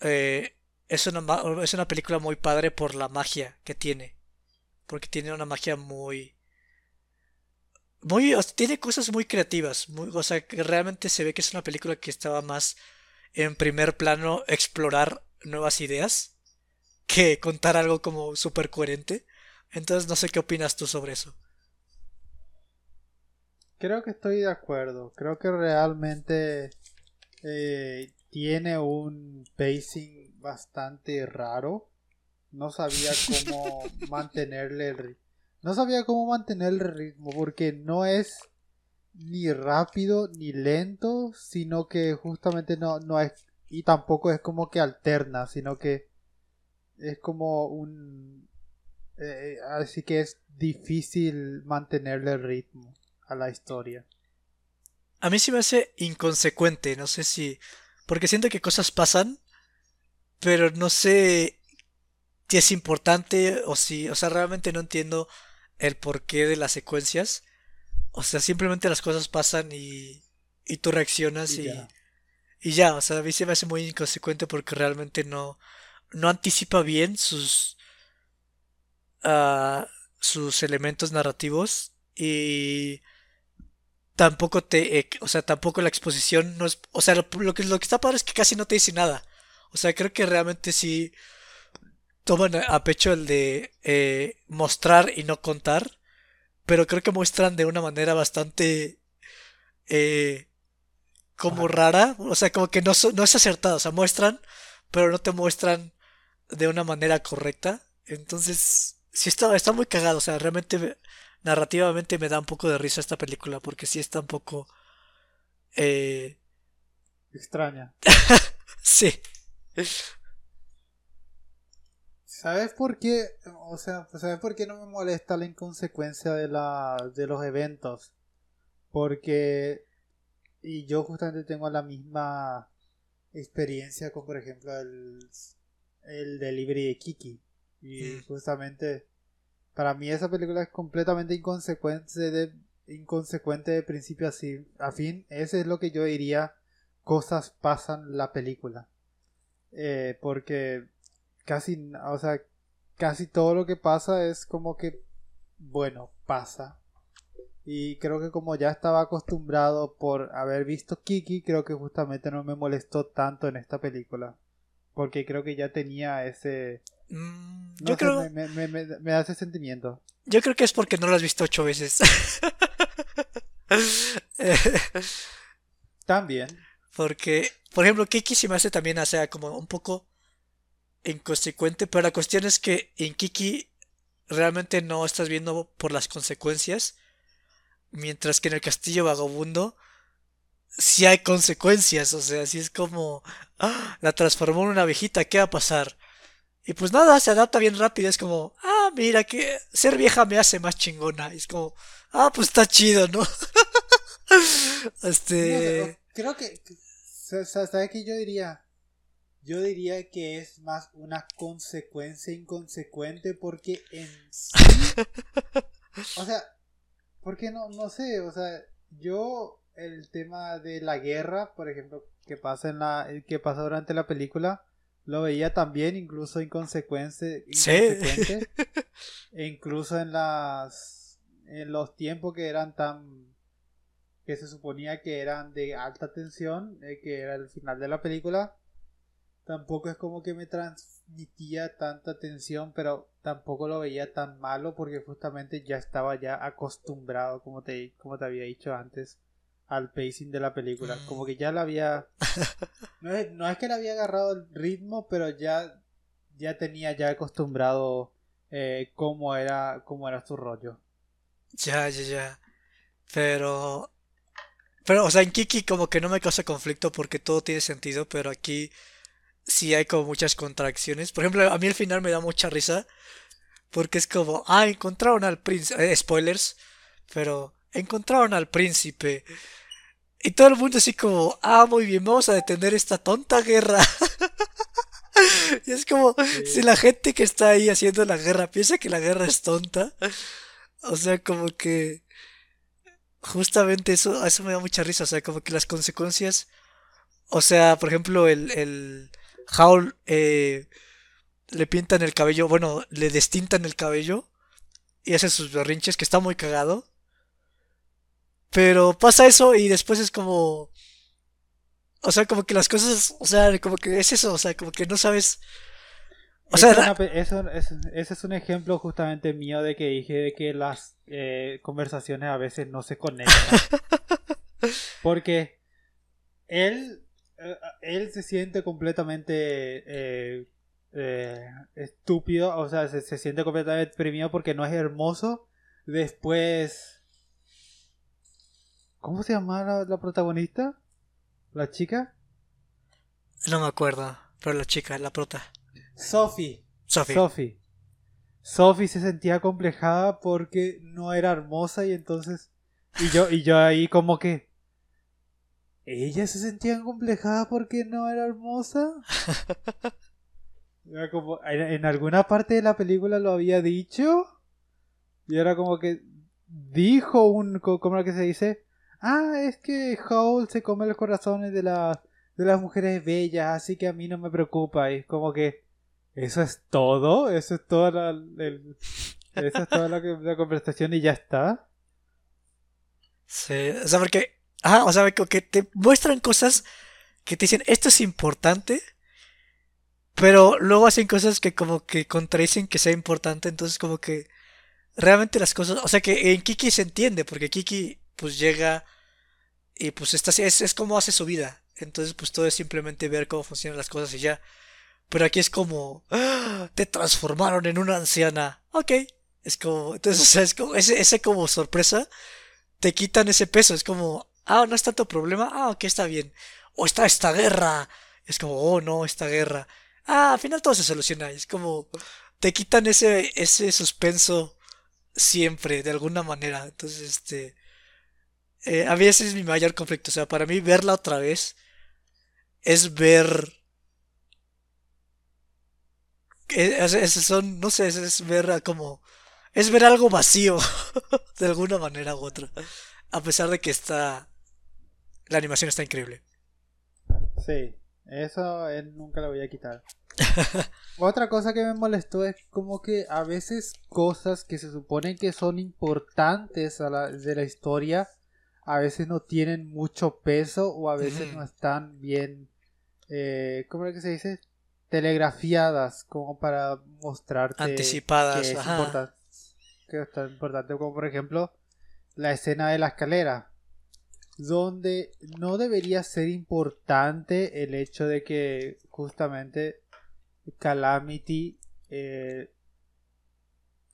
Speaker 2: eh, es, una, es una película muy padre por la magia que tiene. Porque tiene una magia muy... Muy, tiene cosas muy creativas. Muy, o sea, realmente se ve que es una película que estaba más en primer plano explorar nuevas ideas que contar algo como súper coherente. Entonces no sé qué opinas tú sobre eso.
Speaker 1: Creo que estoy de acuerdo. Creo que realmente eh, tiene un pacing bastante raro. No sabía cómo <laughs> mantenerle el ritmo. No sabía cómo mantener el ritmo porque no es ni rápido ni lento, sino que justamente no, no es y tampoco es como que alterna, sino que es como un eh, así que es difícil mantenerle el ritmo a la historia.
Speaker 2: A mí sí me hace inconsecuente, no sé si... Porque siento que cosas pasan, pero no sé si es importante o si... O sea, realmente no entiendo el porqué de las secuencias. O sea, simplemente las cosas pasan y, y tú reaccionas y. y ya. O sea, a mí se me hace muy inconsecuente porque realmente no, no anticipa bien sus, sus elementos narrativos y tampoco te, o sea, tampoco la exposición no o sea, lo, que, lo que está padre es que casi no te dice nada. O sea, creo que realmente sí toman a pecho el de eh, mostrar y no contar, pero creo que muestran de una manera bastante eh, como rara, o sea, como que no, no es acertado, o sea, muestran, pero no te muestran de una manera correcta. Entonces, sí está, está muy cagado, o sea, realmente narrativamente me da un poco de risa esta película, porque sí está un poco... Eh...
Speaker 1: Extraña. <laughs>
Speaker 2: sí.
Speaker 1: ¿Sabes por qué? O sea, ¿sabes por qué no me molesta la inconsecuencia de, la, de los eventos? Porque y yo justamente tengo la misma experiencia con, por ejemplo, el, el delivery de Kiki. Y mm. justamente, para mí esa película es completamente inconsecuente de, inconsecuente de principio a, fin. Ese es lo que yo diría, cosas pasan la película. Eh, porque casi, o sea, casi todo lo que pasa es como que, bueno, pasa. Y creo que como ya estaba acostumbrado por haber visto Kiki, creo que justamente no me molestó tanto en esta película. Porque creo que ya tenía ese... Mm, yo creo... Me, me, me, me, da ese sentimiento.
Speaker 2: Yo creo que es porque no lo has visto ocho veces. <laughs>
Speaker 1: también.
Speaker 2: Porque, por ejemplo, Kiki se me hace también, o sea, como un poco inconsecuente, pero la cuestión es que en Kiki realmente no estás viendo por las consecuencias, Mientras que en el castillo vagabundo sí hay consecuencias, o sea, si es como ¡ah! la transformó en una viejita, ¿qué va a pasar? Y pues nada, se adapta bien rápido, es como, ah, mira, que ser vieja me hace más chingona. Y es como, ah, pues está chido, ¿no? <laughs>
Speaker 1: este... creo que, ¿sabes qué yo diría? Yo diría que es más una consecuencia inconsecuente porque en sí... <laughs> O sea, porque no, no sé, o sea, yo el tema de la guerra, por ejemplo, que pasa en la que pasa durante la película, lo veía también incluso inconsecuente, inconsecuente. <laughs> E incluso en las en los tiempos que eran tan que se suponía que eran de alta tensión, eh, que era el final de la película, tampoco es como que me transmitía tanta tensión, pero tampoco lo veía tan malo porque justamente ya estaba ya acostumbrado, como te, como te había dicho antes, al pacing de la película. Como que ya la había... <laughs> No es, no es que le había agarrado el ritmo, pero ya, ya tenía ya acostumbrado eh, cómo, era, cómo era su rollo.
Speaker 2: Ya, ya, ya. Pero... Pero, o sea, en Kiki como que no me causa conflicto porque todo tiene sentido, pero aquí sí hay como muchas contracciones. Por ejemplo, a mí al final me da mucha risa. Porque es como, ah, encontraron al príncipe. Eh, spoilers. Pero encontraron al príncipe. Y todo el mundo así como, ah, muy bien, vamos a detener esta tonta guerra. <laughs> y es como, si la gente que está ahí haciendo la guerra piensa que la guerra es tonta. O sea, como que... Justamente eso, eso me da mucha risa. O sea, como que las consecuencias... O sea, por ejemplo, el, el, Howl eh, le pintan el cabello, bueno, le destintan el cabello y hace sus berrinches, que está muy cagado. Pero pasa eso y después es como... O sea, como que las cosas, o sea, como que es eso, o sea, como que no sabes...
Speaker 1: O sea, eso, ese es un ejemplo justamente mío de que dije que las eh, conversaciones a veces no se conectan. <laughs> Porque él él se siente completamente eh, eh, estúpido, o sea, se, siente completamente deprimido porque no es hermoso. Después, ¿cómo se llama la, protagonista? ¿La chica?
Speaker 2: No me acuerdo, pero la chica, la prota.
Speaker 1: Sophie. Sophie. Sophie. se sentía complejada porque no era hermosa y entonces y yo y yo ahí como que ella se sentía complejada porque no era hermosa. <laughs> Era como, en, alguna parte de la película lo había dicho. Y era como que dijo un, ¿cómo que se dice? Ah, es que Howl se come los corazones de, las de las mujeres bellas, así que a mí no me preocupa. Y es como que, ¿eso es todo? ¿Eso es toda la, eso es toda la, la conversación y ya está?
Speaker 2: Sí, o sea, porque, ajá, o sea, que te muestran cosas que te dicen, esto es importante, pero luego hacen cosas que como que contradicen que sea importante, entonces como que realmente las cosas, o sea que en Kiki se entiende, porque Kiki pues llega y pues está, es, es como hace su vida, entonces pues todo es simplemente ver cómo funcionan las cosas y ya. Pero aquí es como, ¡Ah! te transformaron en una anciana. Ok. Es como, entonces, o sea, es como, ese, ese como sorpresa, te quitan ese peso. Es como, ah, no es tanto problema. Ah, ok, está bien. O está esta guerra. Es como, oh, no, esta guerra. Ah, al final todo se soluciona. Es como, te quitan ese, ese suspenso siempre, de alguna manera. Entonces, este, eh, a mí ese es mi mayor conflicto. O sea, para mí verla otra vez es ver es, son, no sé, es, ver como. Es ver algo vacío, <laughs> de alguna manera u otra. A pesar de que está. La animación está increíble.
Speaker 1: Sí, eso él nunca lo voy a quitar. <laughs> Otra cosa que me molestó es como que a veces cosas que se suponen que son importantes a la, de la historia, a veces no tienen mucho peso o a veces no están bien, eh, ¿cómo es que se dice? telegrafiadas como para mostrarte
Speaker 2: anticipadas
Speaker 1: que es, importante, que es importante como por ejemplo la escena de la escalera donde no debería ser importante el hecho de que justamente Calamity eh,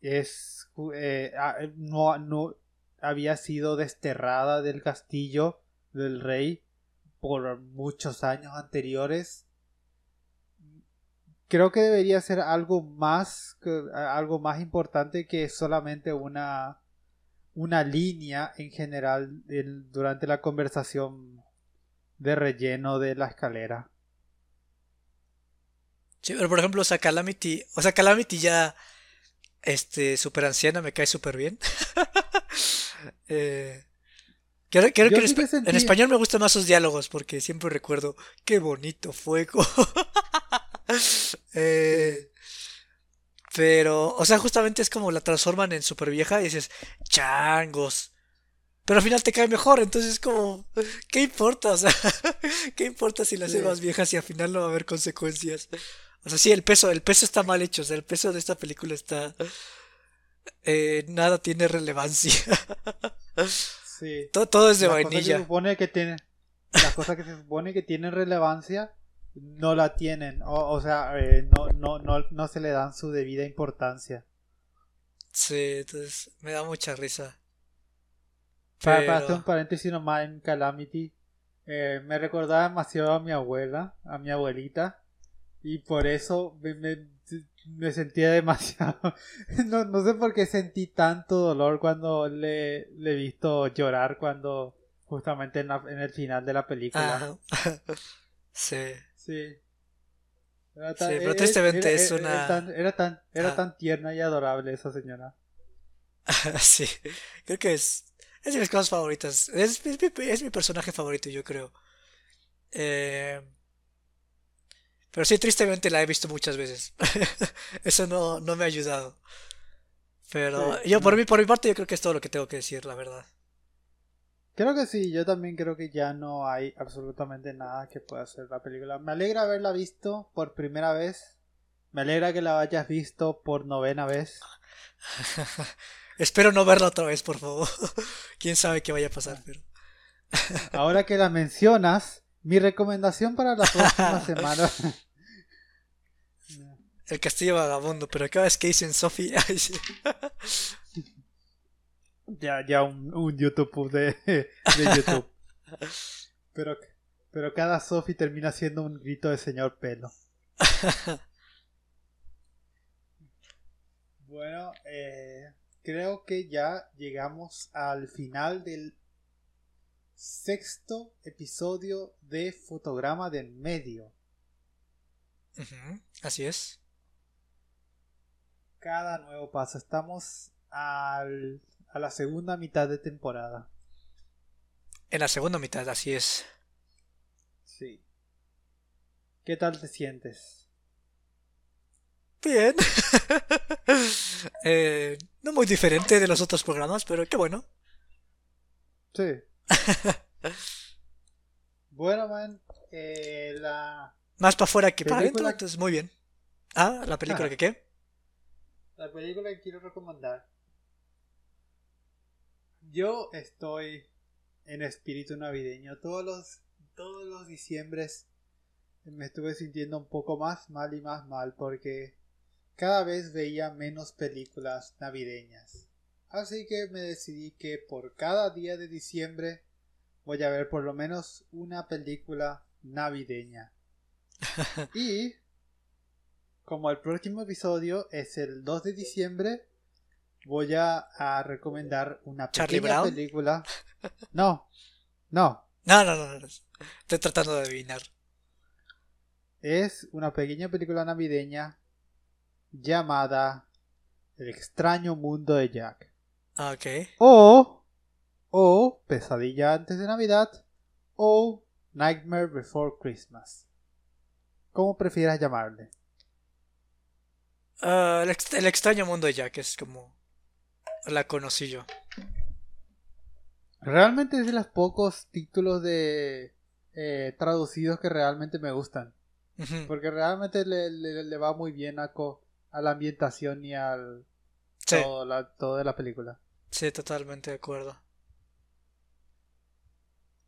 Speaker 1: es eh, no, no había sido desterrada del castillo del rey por muchos años anteriores. Creo que debería ser algo más algo más importante que solamente una una línea en general durante la conversación de relleno de la escalera.
Speaker 2: Sí, pero por ejemplo, o sea, Calamity, o sea, Calamity ya este super anciana me cae súper bien. <laughs> eh, quiero, que en, español me gustan más sus diálogos porque siempre recuerdo qué bonito fuego. <laughs> Eh, pero, o sea, justamente es como la transforman en super vieja y dices, changos. Pero al final te cae mejor, entonces es como, ¿qué importa? O sea, <laughs> ¿qué importa si la hace más vieja si al final no va a haber consecuencias? O sea, sí, el peso, el peso está mal hecho, o sea, el peso de esta película está... Eh, nada tiene relevancia.
Speaker 1: Sí.
Speaker 2: Todo, es de vainilla.
Speaker 1: se supone que tiene, las cosas que se supone que tienen relevancia no la tienen, o, sea, eh, no, no, no, no se le dan su debida importancia.
Speaker 2: Sí, entonces me da mucha risa.
Speaker 1: Para, hacer un paréntesis nomás en Calamity, eh, me recordaba demasiado a mi abuela, a mi abuelita, y por eso me, me, sentía demasiado. <laughs> no, no, sé por qué sentí tanto dolor cuando le, le he visto llorar cuando justamente en, en el final de la película. <laughs>
Speaker 2: sí.
Speaker 1: Sí.
Speaker 2: Era tan, sí, pero tristemente es, una...
Speaker 1: Era tan, era tan, tierna y adorable esa señora. <laughs>
Speaker 2: sí, creo que es, es de mis cosas favoritas. Es, es, mi, personaje favorito, yo creo. Eh, pero sí, tristemente la he visto muchas veces. <laughs> Eso no, no me ha ayudado. Pero yo, por, mi, por mi parte, yo creo que es todo lo que tengo que decir, la verdad.
Speaker 1: Creo que sí, yo también creo que ya no hay absolutamente nada que pueda hacer la película. Me alegra haberla visto por primera vez. Me alegra que la hayas visto por novena vez. <laughs>
Speaker 2: Espero no verla otra vez, por favor. <laughs> Quién sabe qué vaya a pasar, pero. <laughs>
Speaker 1: Ahora que la mencionas, mi recomendación para la próxima semana.
Speaker 2: El castillo vagabundo, pero cada vez que dicen Sophie.
Speaker 1: Ya, ya un, un YouTube de, <laughs> de YouTube. pero, pero cada Sophie termina siendo un grito de señor pelo. <laughs> bueno, eh, creo que ya llegamos al final del sexto episodio de Fotograma del Medio.
Speaker 2: así es.
Speaker 1: Cada nuevo paso. Estamos al a la segunda mitad de temporada.
Speaker 2: En la segunda mitad, así es.
Speaker 1: Sí. ¿Qué tal te sientes?
Speaker 2: Bien. <laughs> Eh, no muy diferente de los otros programas, pero qué bueno.
Speaker 1: Sí. <laughs> bueno, man, eh, la...
Speaker 2: Más para afuera que para adentro,
Speaker 1: Película-
Speaker 2: entonces muy bien. Ah, la película
Speaker 1: Ah.
Speaker 2: que qué.
Speaker 1: La película que quiero recomendar. Yo estoy en espíritu navideño. Todos los, todos los diciembres me estuve sintiendo un poco más mal y más mal porque cada vez veía menos películas navideñas. Así que me decidí que por cada día de diciembre voy a ver por lo menos una película navideña. <laughs> y como el próximo episodio es el 2 de diciembre, voy a, a recomendar una
Speaker 2: ¿Charlie
Speaker 1: pequeña película. No, no,
Speaker 2: No, no, no, no. Estoy tratando de adivinar.
Speaker 1: es una pequeña película navideña llamada El extraño mundo de Jack.
Speaker 2: Ah, ok.
Speaker 1: O, o Pesadilla antes de Navidad, o Nightmare Before Christmas. ¿Cómo prefieras llamarle?
Speaker 2: Ah, el, ex- el extraño mundo de Jack es como la conocí yo.
Speaker 1: Realmente es de los pocos títulos de eh, traducidos que realmente me gustan. Porque realmente le, le- le va muy bien a, co- a la ambientación y al
Speaker 2: Sí,
Speaker 1: todo, la, todo de la película.
Speaker 2: sí, totalmente de acuerdo.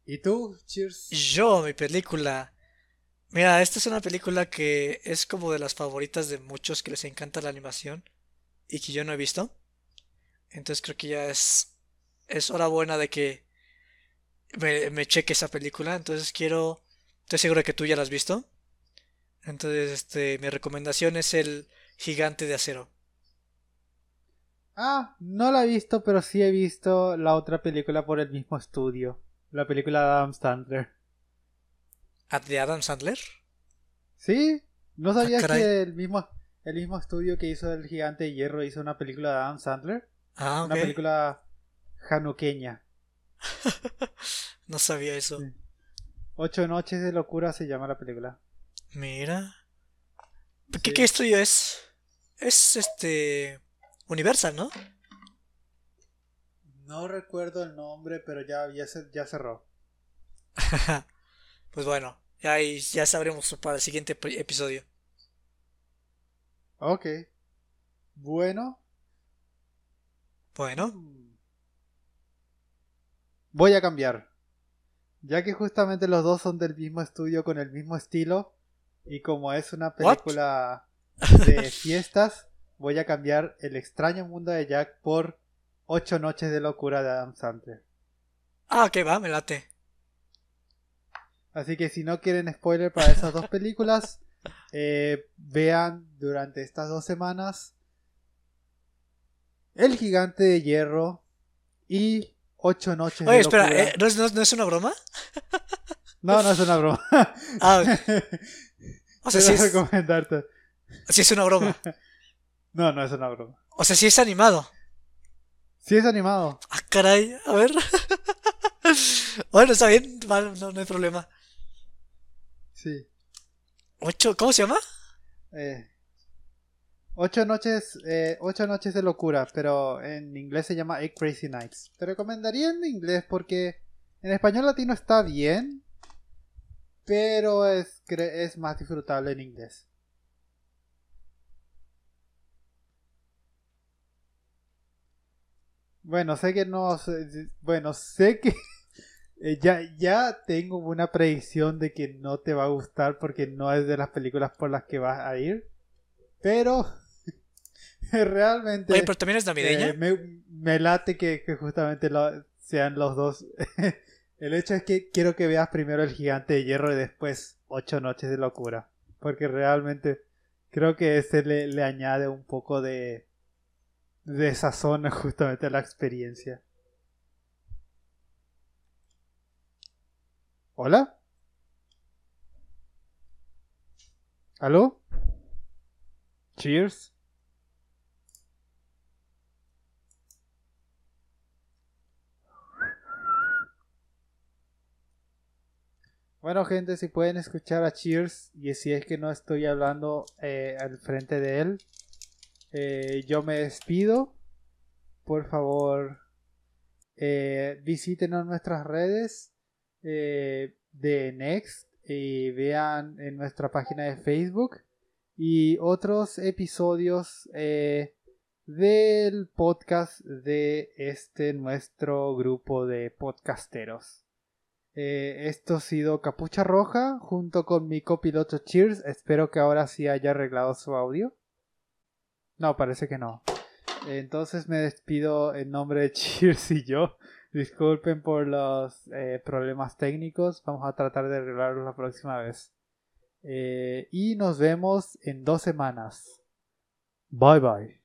Speaker 1: ¿Y tú? Cheers.
Speaker 2: Yo, mi película. Mira, esta es una película que es como de las favoritas de muchos que les encanta la animación y que yo no he visto. Entonces creo que ya es, es hora buena de que me, me cheque esa película. Entonces quiero, estoy seguro de que tú ya la has visto. Entonces, este, mi recomendación es el Gigante de Acero.
Speaker 1: Ah, no la he visto, pero sí he visto la otra película por el mismo estudio. La película de Adam Sandler.
Speaker 2: ¿Ah, ¿De Adam Sandler?
Speaker 1: ¿Sí? ¿No sabías
Speaker 2: caray.
Speaker 1: que el mismo, el mismo estudio que hizo El Gigante de Hierro hizo una película de Adam Sandler?
Speaker 2: Ah,
Speaker 1: Una película januqueña. <laughs>
Speaker 2: No sabía eso.
Speaker 1: Sí. Ocho noches de locura se llama la película.
Speaker 2: Mira. ¿Qué,
Speaker 1: Sí.
Speaker 2: qué estudio es? Es este. Universal, ¿no?
Speaker 1: No recuerdo el nombre, pero ya, ya, se- ya cerró. <laughs>
Speaker 2: pues bueno, ya, ahí- ya sabremos para el siguiente ep- episodio.
Speaker 1: Ok. Bueno.
Speaker 2: Bueno,
Speaker 1: Voy a cambiar. Ya que justamente los dos son del mismo estudio con el mismo estilo. Y como es una película de <laughs> fiestas, voy a cambiar El extraño mundo de Jack por Ocho noches de locura de Adam Sandler.
Speaker 2: ah, ok, va, me late.
Speaker 1: Así que si no quieren spoiler para esas dos películas, <laughs> eh, vean durante estas dos semanas El gigante de hierro y Ocho noches
Speaker 2: Oye,
Speaker 1: de
Speaker 2: espera,
Speaker 1: locura.
Speaker 2: ¿eh? ¿no, es, no es- no es una broma?
Speaker 1: No, no es una broma. <laughs>
Speaker 2: Ah, ok. o sea, sí es,
Speaker 1: recomendarte.
Speaker 2: sí es una broma. <laughs>
Speaker 1: No, no es una broma.
Speaker 2: O sea, sí es animado.
Speaker 1: Sí es animado.
Speaker 2: Ah, caray, a ver. <laughs> bueno, está bien, vale, no, no hay problema.
Speaker 1: Sí.
Speaker 2: Ocho, ¿cómo se llama?
Speaker 1: Eh, ocho noches, eh, ocho noches de locura, pero en inglés se llama Eight Crazy Nights. Te recomendaría en inglés porque en español latino está bien, pero es, es más disfrutable en inglés. Bueno, sé que no, bueno, sé que <laughs> eh, ya, ya tengo una predicción de que no te va a gustar porque no es de las películas por las que vas a ir. Pero <laughs> realmente
Speaker 2: Oye, pero también es navideña.
Speaker 1: eh, me, me late que, que justamente lo- sean los dos. <laughs> El hecho es que quiero que veas primero El Gigante de Hierro y después Ocho Noches de Locura. Porque realmente creo que ese le, le añade un poco de, de sazón <laughs> justamente a la experiencia. ¿Hola? ¿Aló? Cheers. Bueno, gente, si pueden escuchar a Cheers y si es que no estoy hablando eh, al frente de él, eh, yo me despido. Por favor, Eh, visítenos nuestras redes eh, de Next y vean en nuestra página de Facebook y otros episodios del podcast de este nuestro grupo de podcasteros. Eh, esto ha sido Capucha Roja junto con mi copiloto Cheers. Espero que ahora sí haya arreglado su audio. No, parece que no. Entonces me despido en nombre de <laughs> Cheers y yo. Disculpen por los eh, problemas técnicos. Vamos a tratar de arreglarlos la próxima vez. Eh, y nos vemos en dos semanas. Bye bye.